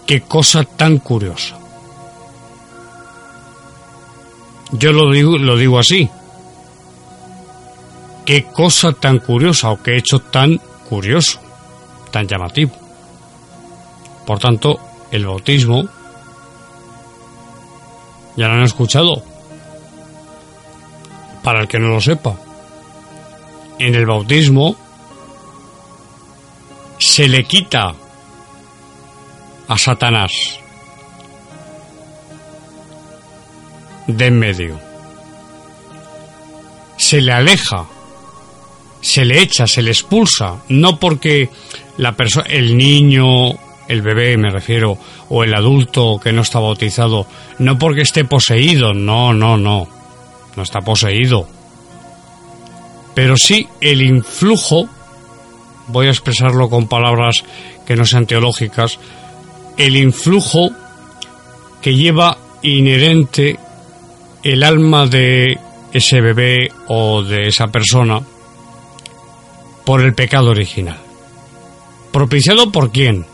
Qué cosa tan curiosa. Yo lo digo, lo digo así, qué cosa tan curiosa o qué hecho tan curioso, tan llamativo. Por tanto, el bautismo, ya lo han escuchado, para el que no lo sepa, en el bautismo se le quita a Satanás de en medio, se le aleja se le echa, se le expulsa, no porque la persona, el niño, el bebé me refiero, o el adulto que no está bautizado, no porque esté poseído, no, no, no. no está poseído. Pero sí el influjo, voy a expresarlo con palabras que no sean teológicas, el influjo que lleva inherente el alma de ese bebé o de esa persona por el pecado original. ¿Propiciado por quién?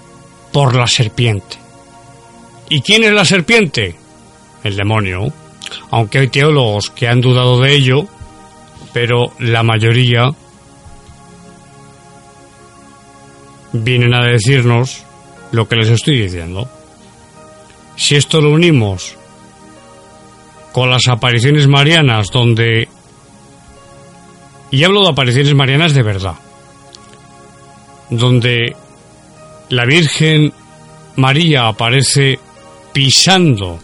Por la serpiente. ¿Y quién es la serpiente? El demonio. Aunque hay teólogos que han dudado de ello, pero la mayoría vienen a decirnos lo que les estoy diciendo. Si esto lo unimos con las apariciones marianas, donde... Y hablo de apariciones marianas de verdad, donde la Virgen María aparece pisando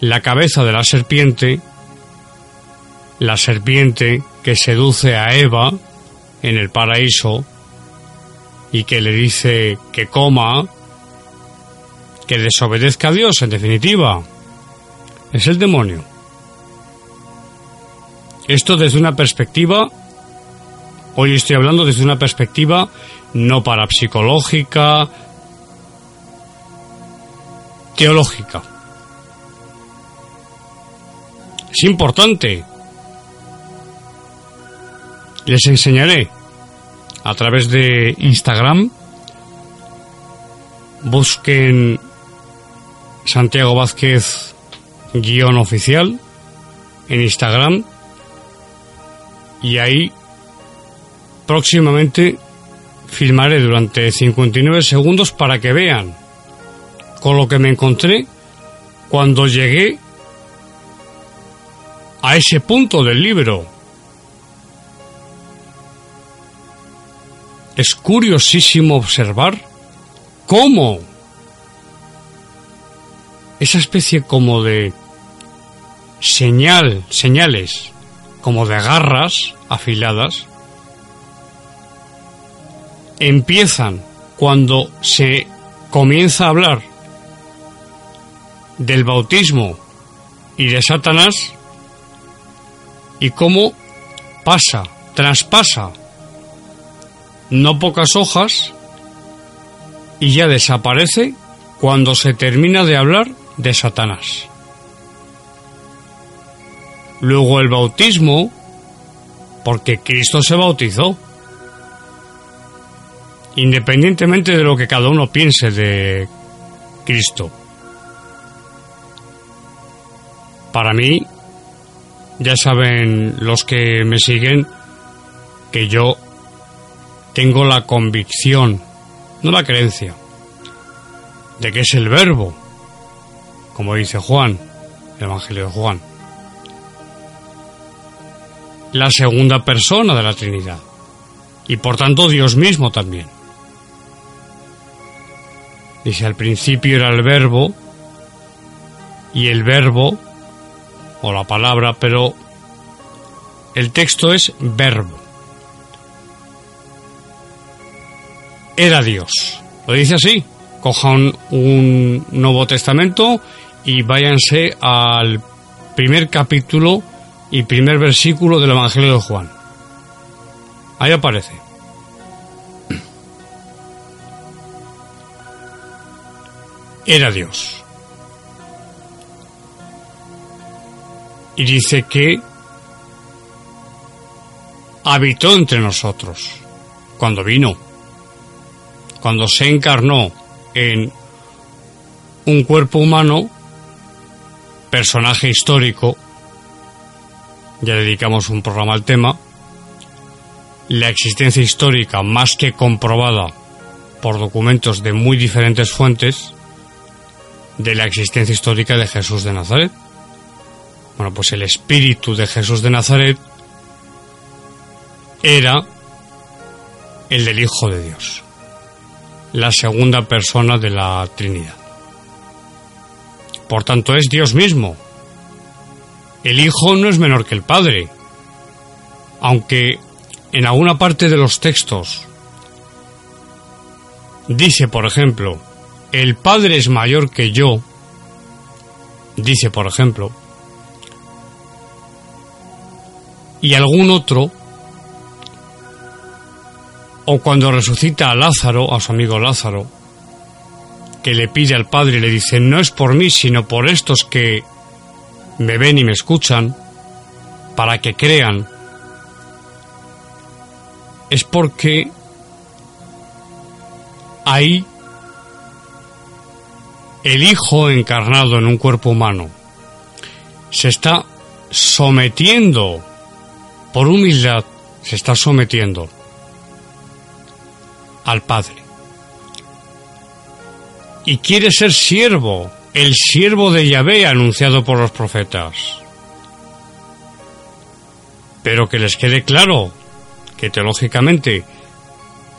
la cabeza de la serpiente, la serpiente que seduce a Eva en el paraíso y que le dice que coma, que desobedezca a Dios, en definitiva. Es el demonio. Esto desde una perspectiva, hoy estoy hablando desde una perspectiva no parapsicológica, teológica. Es importante. Les enseñaré a través de Instagram. Busquen Santiago Vázquez guion oficial en Instagram y ahí próximamente filmaré durante 59 segundos para que vean con lo que me encontré cuando llegué a ese punto del libro. Es curiosísimo observar cómo esa especie como de señal, señales, como de garras afiladas, empiezan cuando se comienza a hablar del bautismo y de Satanás y cómo pasa, traspasa no pocas hojas y ya desaparece cuando se termina de hablar de Satanás. Luego el bautismo, porque Cristo se bautizó. Independientemente de lo que cada uno piense de Cristo. Para mí, ya saben los que me siguen que yo tengo la convicción, no la creencia, de que es el verbo, como dice Juan, el Evangelio de Juan, la segunda persona de la Trinidad, y por tanto Dios mismo también. Dice, al principio era el verbo, y el verbo o la palabra, pero el texto es verbo. Era Dios. Lo dice así. Cojan un Nuevo Testamento y váyanse al primer capítulo y primer versículo del Evangelio de Juan. Ahí aparece. Era Dios. y dice que habitó entre nosotros cuando vino, cuando se encarnó en un cuerpo humano, personaje histórico, ya dedicamos un programa al tema, la existencia histórica más que comprobada por documentos de muy diferentes fuentes de la existencia histórica de Jesús de Nazaret. Bueno, pues el espíritu de Jesús de Nazaret era el del Hijo de Dios, la segunda persona de la Trinidad. Por tanto, es Dios mismo. El Hijo no es menor que el Padre, aunque en alguna parte de los textos dice, por ejemplo, el Padre es mayor que yo, dice, por ejemplo, y algún otro, o cuando resucita a Lázaro, a su amigo Lázaro, que le pide al Padre y le dice, no es por mí, sino por estos que me ven y me escuchan, para que crean, es porque hay el Hijo encarnado en un cuerpo humano. Se está sometiendo, por humildad, se está sometiendo al Padre. Y quiere ser siervo, el siervo de Yahvé anunciado por los profetas. Pero que les quede claro que teológicamente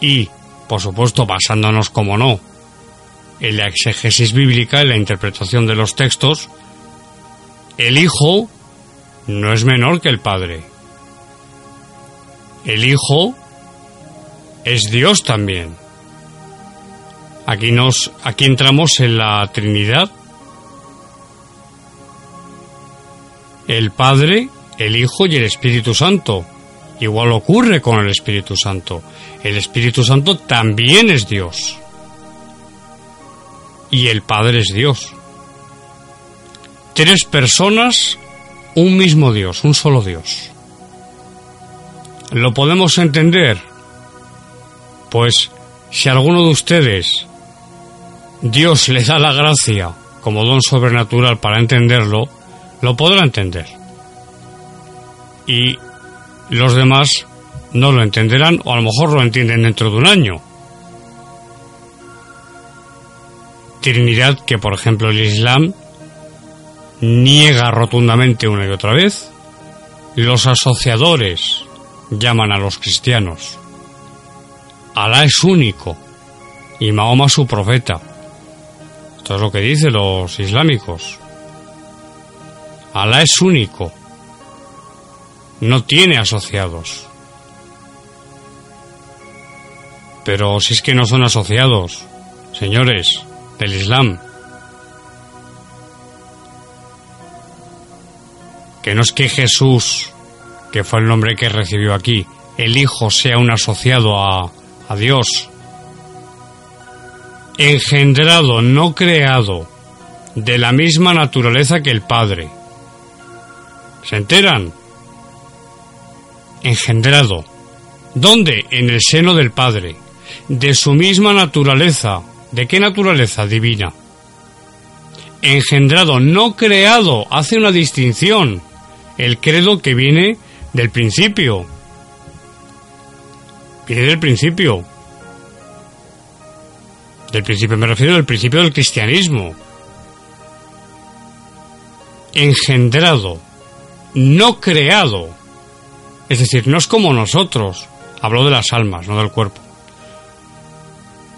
y, por supuesto, basándonos como no en la exégesis bíblica, en la interpretación de los textos, el Hijo no es menor que el Padre. El Hijo es Dios también. Aquí nos aquí entramos en la Trinidad. El Padre, el Hijo y el Espíritu Santo. Igual ocurre con el Espíritu Santo. El Espíritu Santo también es Dios. Y el Padre es Dios tres personas, un mismo Dios, un solo Dios. ¿Lo podemos entender? Pues si alguno de ustedes Dios le da la gracia como don sobrenatural para entenderlo, lo podrá entender. Y los demás no lo entenderán o a lo mejor lo entienden dentro de un año. Trinidad que por ejemplo el Islam niega rotundamente una y otra vez. Los asociadores llaman a los cristianos. Alá es único y Mahoma su profeta. Esto es lo que dicen los islámicos. Alá es único. No tiene asociados. Pero si es que no son asociados, señores del Islam, que no es que Jesús, que fue el nombre que recibió aquí, el Hijo sea un asociado a, a Dios, engendrado, no creado, de la misma naturaleza que el Padre. ¿Se enteran? Engendrado. ¿Dónde? En el seno del Padre. De su misma naturaleza. ¿De qué naturaleza divina? Engendrado, no creado. Hace una distinción el credo que viene del principio. Viene del principio. Del principio me refiero al principio del cristianismo. Engendrado, no creado. Es decir, no es como nosotros. Hablo de las almas, no del cuerpo.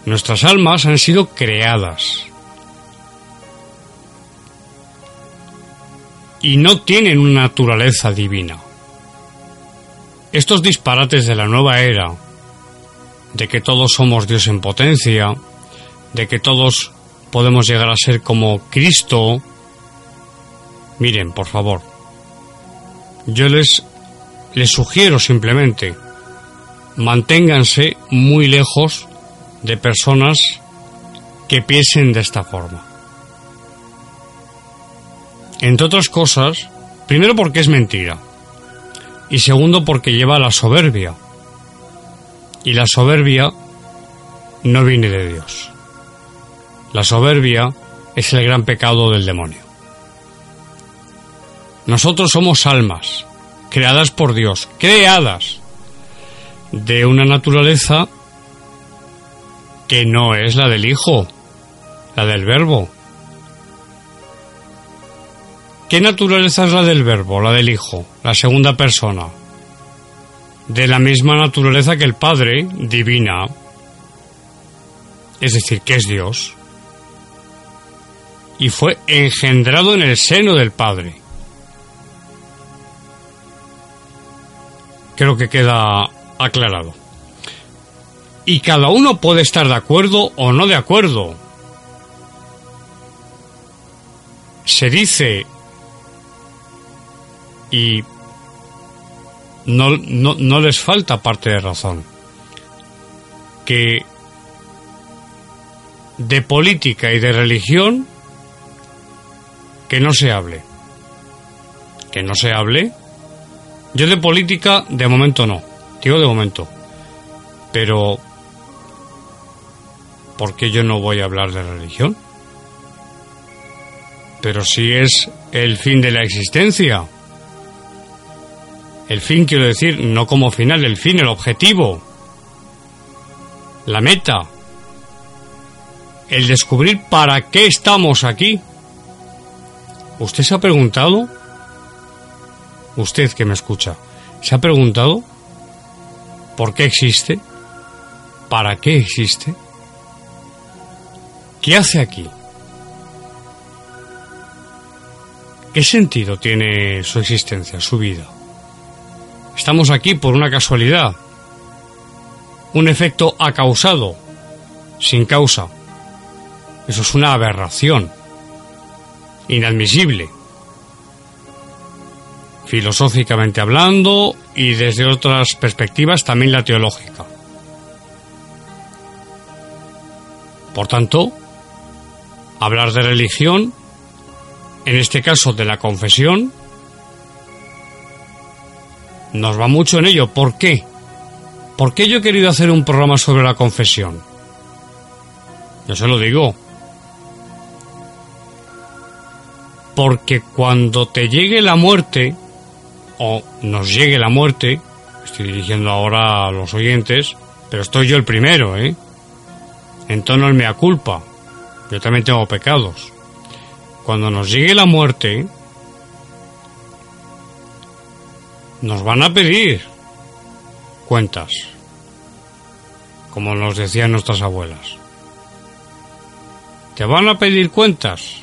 Nuestras almas han sido creadas. y no tienen una naturaleza divina. Estos disparates de la nueva era, de que todos somos Dios en potencia, de que todos podemos llegar a ser como Cristo, miren, por favor, yo les, les sugiero simplemente, manténganse muy lejos de personas que piensen de esta forma. Entre otras cosas, primero porque es mentira y segundo porque lleva la soberbia. Y la soberbia no viene de Dios. La soberbia es el gran pecado del demonio. Nosotros somos almas, creadas por Dios, creadas de una naturaleza que no es la del Hijo, la del Verbo, ¿Qué naturaleza es la del verbo, la del Hijo, la segunda persona? De la misma naturaleza que el Padre, divina, es decir, que es Dios, y fue engendrado en el seno del Padre. Creo que queda aclarado. Y cada uno puede estar de acuerdo o no de acuerdo. Se dice y no, no, no les falta parte de razón. Que de política y de religión que no se hable. Que no se hable. Yo de política de momento no. Digo de momento. Pero ¿por qué yo no voy a hablar de religión? Pero si es el fin de la existencia. El fin quiero decir, no como final, el fin, el objetivo. La meta. El descubrir para qué estamos aquí. ¿Usted se ha preguntado? Usted que me escucha, ¿se ha preguntado por qué existe? ¿Para qué existe? ¿Qué hace aquí? ¿Qué sentido tiene su existencia, su vida? Estamos aquí por una casualidad, un efecto acausado, sin causa. Eso es una aberración, inadmisible, filosóficamente hablando y desde otras perspectivas también la teológica. Por tanto, hablar de religión, en este caso de la confesión, nos va mucho en ello. ¿Por qué? ¿Por qué yo he querido hacer un programa sobre la confesión? Yo se lo digo. Porque cuando te llegue la muerte, o nos llegue la muerte, estoy dirigiendo ahora a los oyentes, pero estoy yo el primero, ¿eh? Entonces no es mea culpa. Yo también tengo pecados. Cuando nos llegue la muerte, nos van a pedir cuentas, como nos decían nuestras abuelas. Te van a pedir cuentas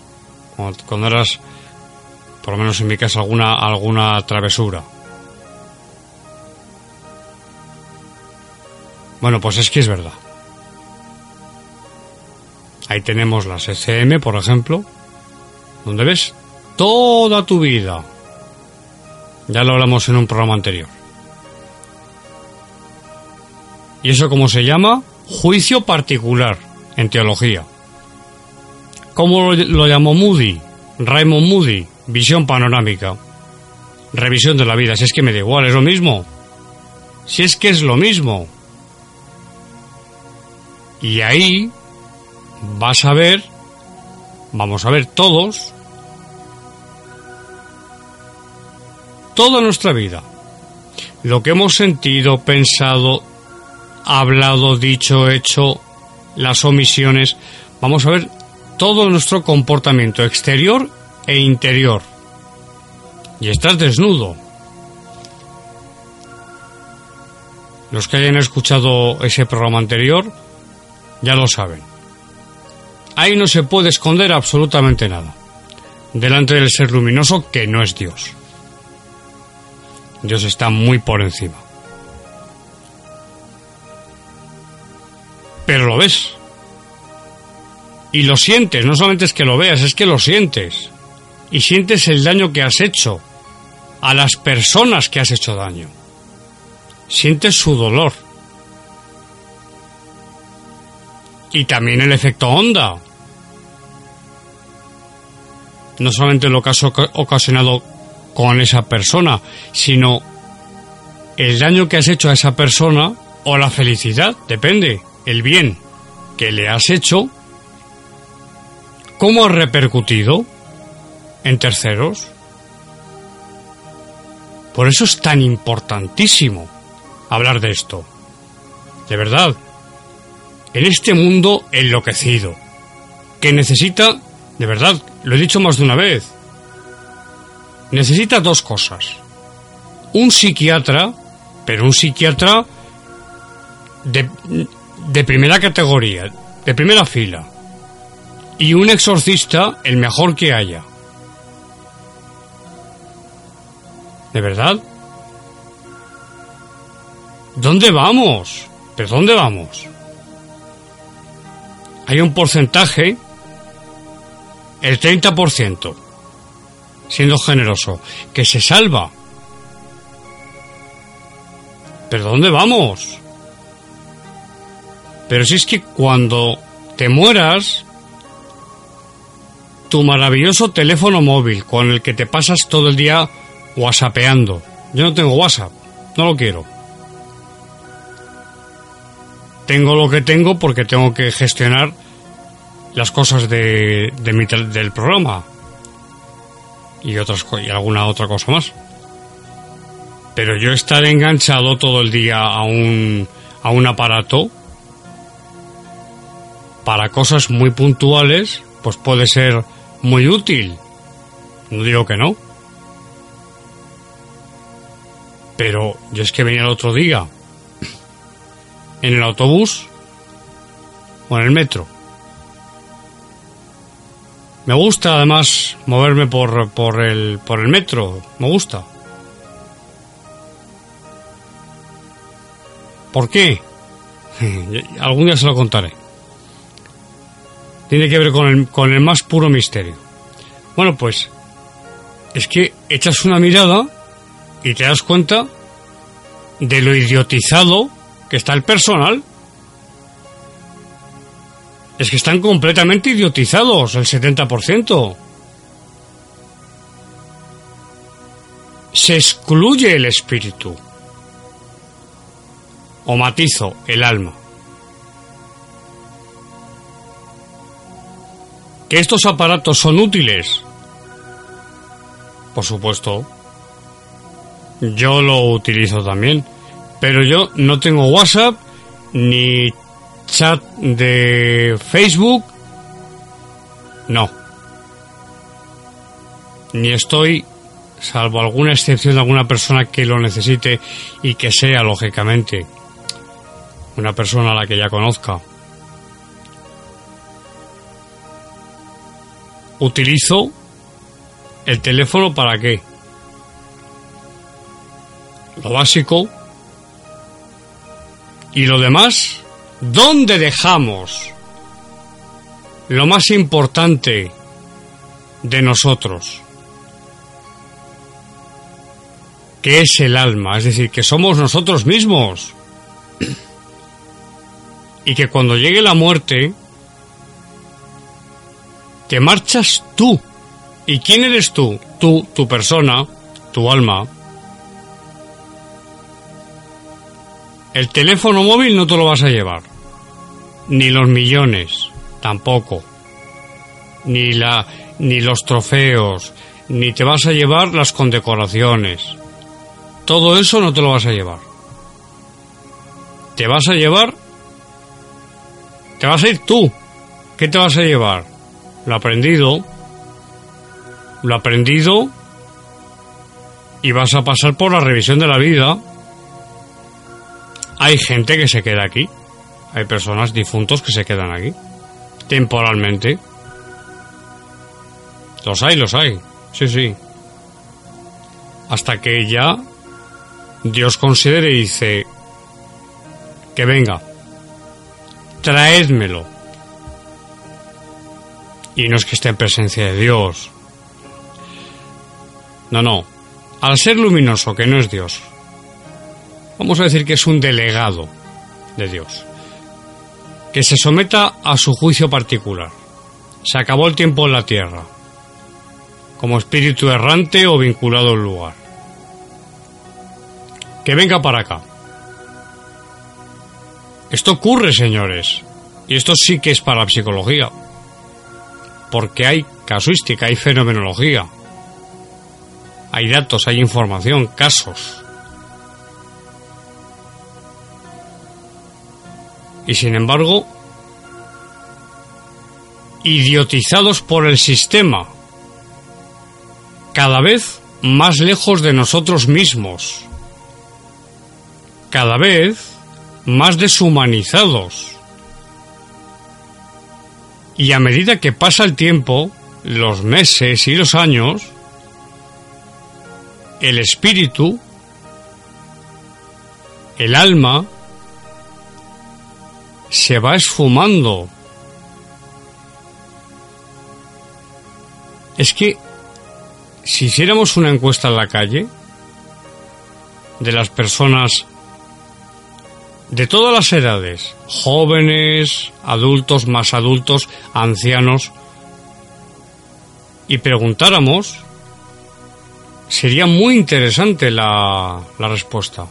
cuando, eras, por lo menos en mi casa, alguna, alguna travesura. Bueno, pues es que es verdad. Ahí tenemos las ECM, por ejemplo, donde ves toda tu vida ya lo hablamos en un programa anterior. ¿Y eso cómo se llama? Juicio particular en teología. ¿Cómo lo, llamó Moody? Raymond Moody, visión panorámica. Revisión de la vida, si es que me da igual, es lo mismo. Si es que es lo mismo. Y ahí vas a ver, vamos a ver todos, toda nuestra vida. Lo que hemos sentido, pensado, hablado, dicho, hecho, las omisiones, vamos a ver todo nuestro comportamiento exterior e interior. Y estás desnudo. Los que hayan escuchado ese programa anterior ya lo saben. Ahí no se puede esconder absolutamente nada. Delante del ser luminoso que no es Dios. Dios está muy por encima. Pero lo ves. Y lo sientes, no solamente es que lo veas, es que lo sientes. Y sientes el daño que has hecho a las personas que has hecho daño. Sientes su dolor. Y también el efecto onda. No solamente lo que has ocasionado con esa persona, sino el daño que has hecho a esa persona o la felicidad, depende, el bien que le has hecho, ¿cómo ha repercutido en terceros? Por eso es tan importantísimo hablar de esto. De verdad, en este mundo enloquecido, que necesita, de verdad, lo he dicho más de una vez, necesita dos cosas. Un psiquiatra, pero un psiquiatra de, de primera categoría, de primera fila. Y un exorcista, el mejor que haya. ¿De verdad? ¿Dónde vamos? ¿Pero dónde vamos? Hay un porcentaje, el 30%, siendo generoso, que se salva. ¿Pero dónde vamos? Pero si es que cuando te mueras, tu maravilloso teléfono móvil con el que te pasas todo el día whatsappeando. Yo no tengo WhatsApp, no lo quiero. Tengo lo que tengo porque tengo que gestionar las cosas de, del programa y otras y alguna otra cosa más. Pero yo estar enganchado todo el día a un a un aparato para cosas muy puntuales, pues puede ser muy útil. No digo que no. Pero yo es que venía el otro día en el autobús o en el metro. Me gusta además moverme por, por, el, por el metro, me gusta. ¿Por qué? [laughs] Algún día se lo contaré tiene que ver con el, con el más puro misterio. Bueno, pues es que echas una mirada y te das cuenta de lo idiotizado que está el personal. Es que están completamente idiotizados, el 70%. Se excluye el espíritu. O matizo, el alma. ¿Que estos aparatos son útiles? Por supuesto. Yo lo utilizo también. Pero yo no tengo WhatsApp ni chat de Facebook. No. Ni estoy, salvo alguna excepción de alguna persona que lo necesite y que sea, lógicamente, una persona a la que ya conozca. utilizo el teléfono para qué. Lo básico. Y lo demás, ¿dónde dejamos lo más importante de nosotros? Que es el alma, es decir, que somos nosotros mismos. [clears throat] Y que cuando llegue la muerte, te marchas tú. ¿Y quién eres tú? Tú, tu persona, tu alma. El teléfono móvil no te lo vas a llevar. Ni los millones, tampoco. Ni la ni los trofeos, ni te vas a llevar las condecoraciones. Todo eso no te lo vas a llevar. Te vas a llevar te vas a ir tú. ¿Qué te vas a llevar? lo aprendido, lo aprendido y vas a pasar por la revisión de la vida. Hay gente que se queda aquí, hay personas difuntos que se quedan aquí, temporalmente. Los hay, los hay, sí, sí. Hasta que ya Dios considere y dice que venga, traédmelo y no es que esté en presencia de Dios. No, no. Al ser luminoso, que no es Dios, vamos a decir que es un delegado de Dios, que se someta a su juicio particular. Se acabó el tiempo en la tierra, como espíritu errante o vinculado al lugar. Que venga para acá. Esto ocurre, señores, y esto sí que es para psicología porque hay casuística, hay fenomenología, hay datos, hay información, casos. Y sin embargo, idiotizados por el sistema, cada vez más lejos de nosotros mismos, cada vez más deshumanizados. Y a medida que pasa el tiempo, los meses y los años, el espíritu, el alma, se va esfumando. Es que si hiciéramos una encuesta en la calle de las personas de todas las edades, jóvenes, adultos, más adultos, ancianos, y preguntáramos, sería muy interesante la, la respuesta.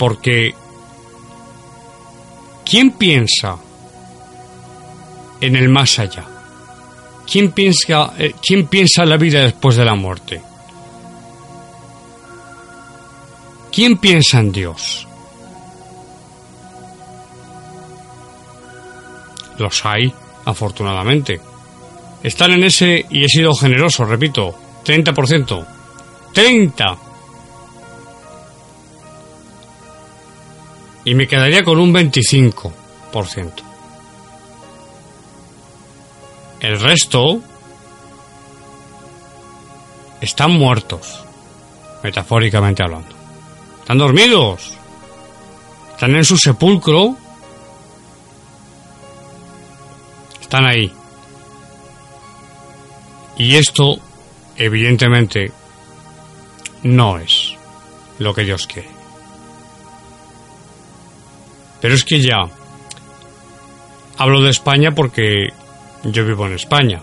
Porque, ¿quién piensa en el más allá? ¿Quién piensa, eh, ¿Quién piensa en la vida después de la muerte? ¿Quién piensa en Dios? Los hay, afortunadamente. Están en ese, y he sido generoso, repito, 30%. 30. Y me quedaría con un 25%. El resto están muertos, metafóricamente hablando. Están dormidos. Están en su sepulcro. Están ahí. Y esto, evidentemente, no es lo que Dios quiere. Pero es que ya hablo de España porque yo vivo en España,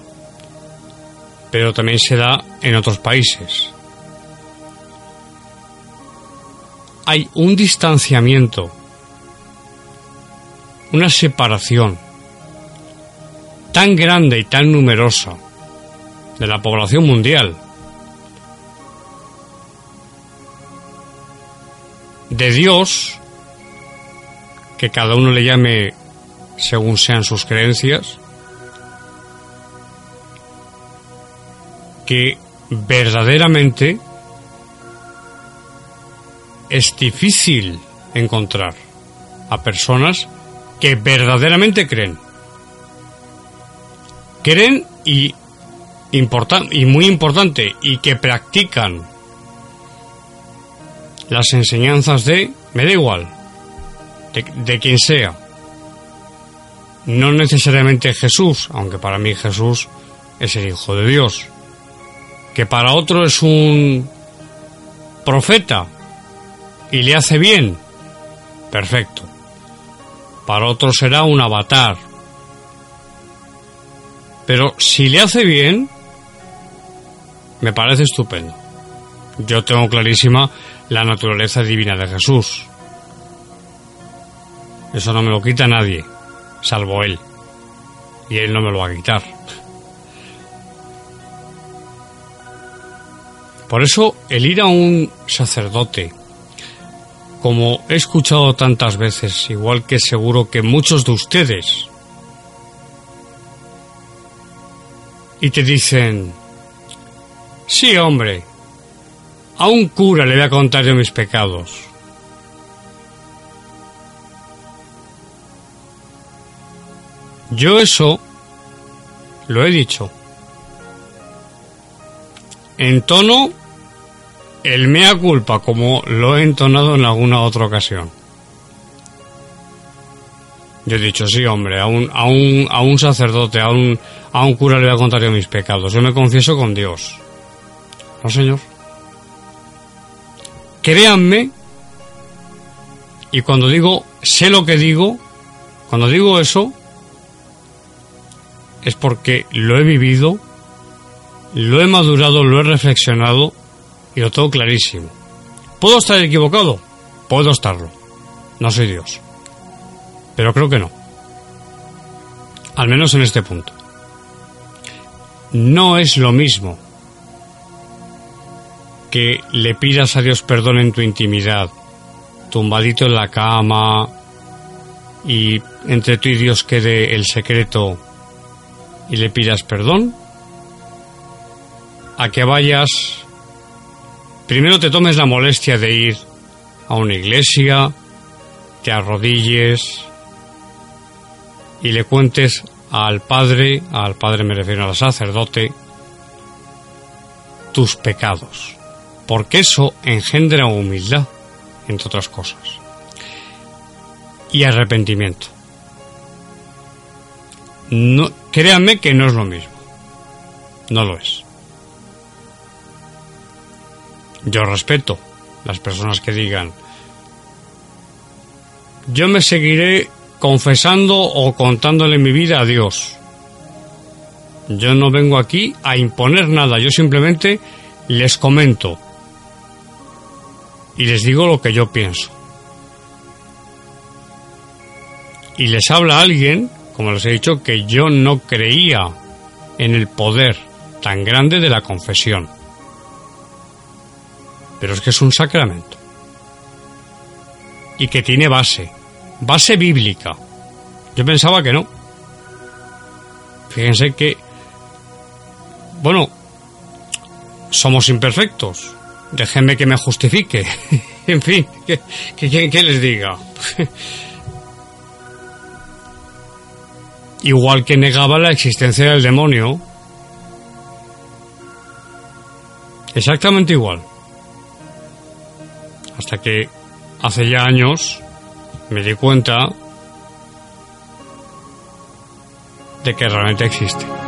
pero también se da en otros países. Hay un distanciamiento, una separación tan grande y tan numerosa de la población mundial de Dios, que cada uno le llame según sean sus creencias, que verdaderamente es difícil encontrar a personas que verdaderamente creen. Creen y, y muy importante, y que practican las enseñanzas de, me da igual, de, quien sea. No necesariamente Jesús, aunque para mí Jesús es el Hijo de Dios que para otro es un profeta y le hace bien, perfecto. Para otro será un avatar. Pero si le hace bien, me parece estupendo. Yo tengo clarísima la naturaleza divina de Jesús. Eso no me lo quita nadie, salvo Él. Y Él no me lo va a quitar. Por eso el ir a un sacerdote, como he escuchado tantas veces, igual que seguro que muchos de ustedes, y te dicen, sí hombre, a un cura le voy a contar de mis pecados. Yo eso lo he dicho Entono el mea culpa como lo he entonado en alguna otra ocasión. Yo he dicho, sí, hombre, a un, a un, a un sacerdote, a un, a un cura le voy a contar yo mis pecados. Yo me confieso con Dios. No, señor. Créanme, y cuando digo, sé lo que digo, cuando digo eso, es porque lo he vivido lo he madurado, lo he reflexionado y lo tengo clarísimo. ¿Puedo estar equivocado? Puedo estarlo. No soy Dios. Pero creo que no. Al menos en este punto. No es lo mismo que le pidas a Dios perdón en tu intimidad, tumbadito en la cama y entre tú y Dios quede el secreto y le pidas perdón a que vayas, primero te tomes la molestia de ir a una iglesia, te arrodilles y le cuentes al Padre, al Padre me refiero al sacerdote, tus pecados, porque eso engendra humildad, entre otras cosas, y arrepentimiento. No, créanme que no es lo mismo, no lo es. Yo respeto las personas que digan, yo me seguiré confesando o contándole mi vida a Dios. Yo no vengo aquí a imponer nada, yo simplemente les comento y les digo lo que yo pienso. Y les habla alguien, como les he dicho, que yo no creía en el poder tan grande de la confesión. Pero es que es un sacramento. Y que tiene base, base bíblica. Yo pensaba que no. Fíjense que, bueno, somos imperfectos. Déjenme que me justifique. [laughs] en fin, que, les diga. [laughs] Igual que negaba la existencia del demonio. Exactamente igual. Hasta que hace ya años me di cuenta de que realmente existe.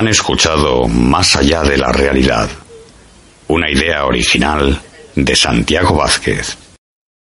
Han escuchado Más allá de la realidad, una idea original de Santiago Vázquez.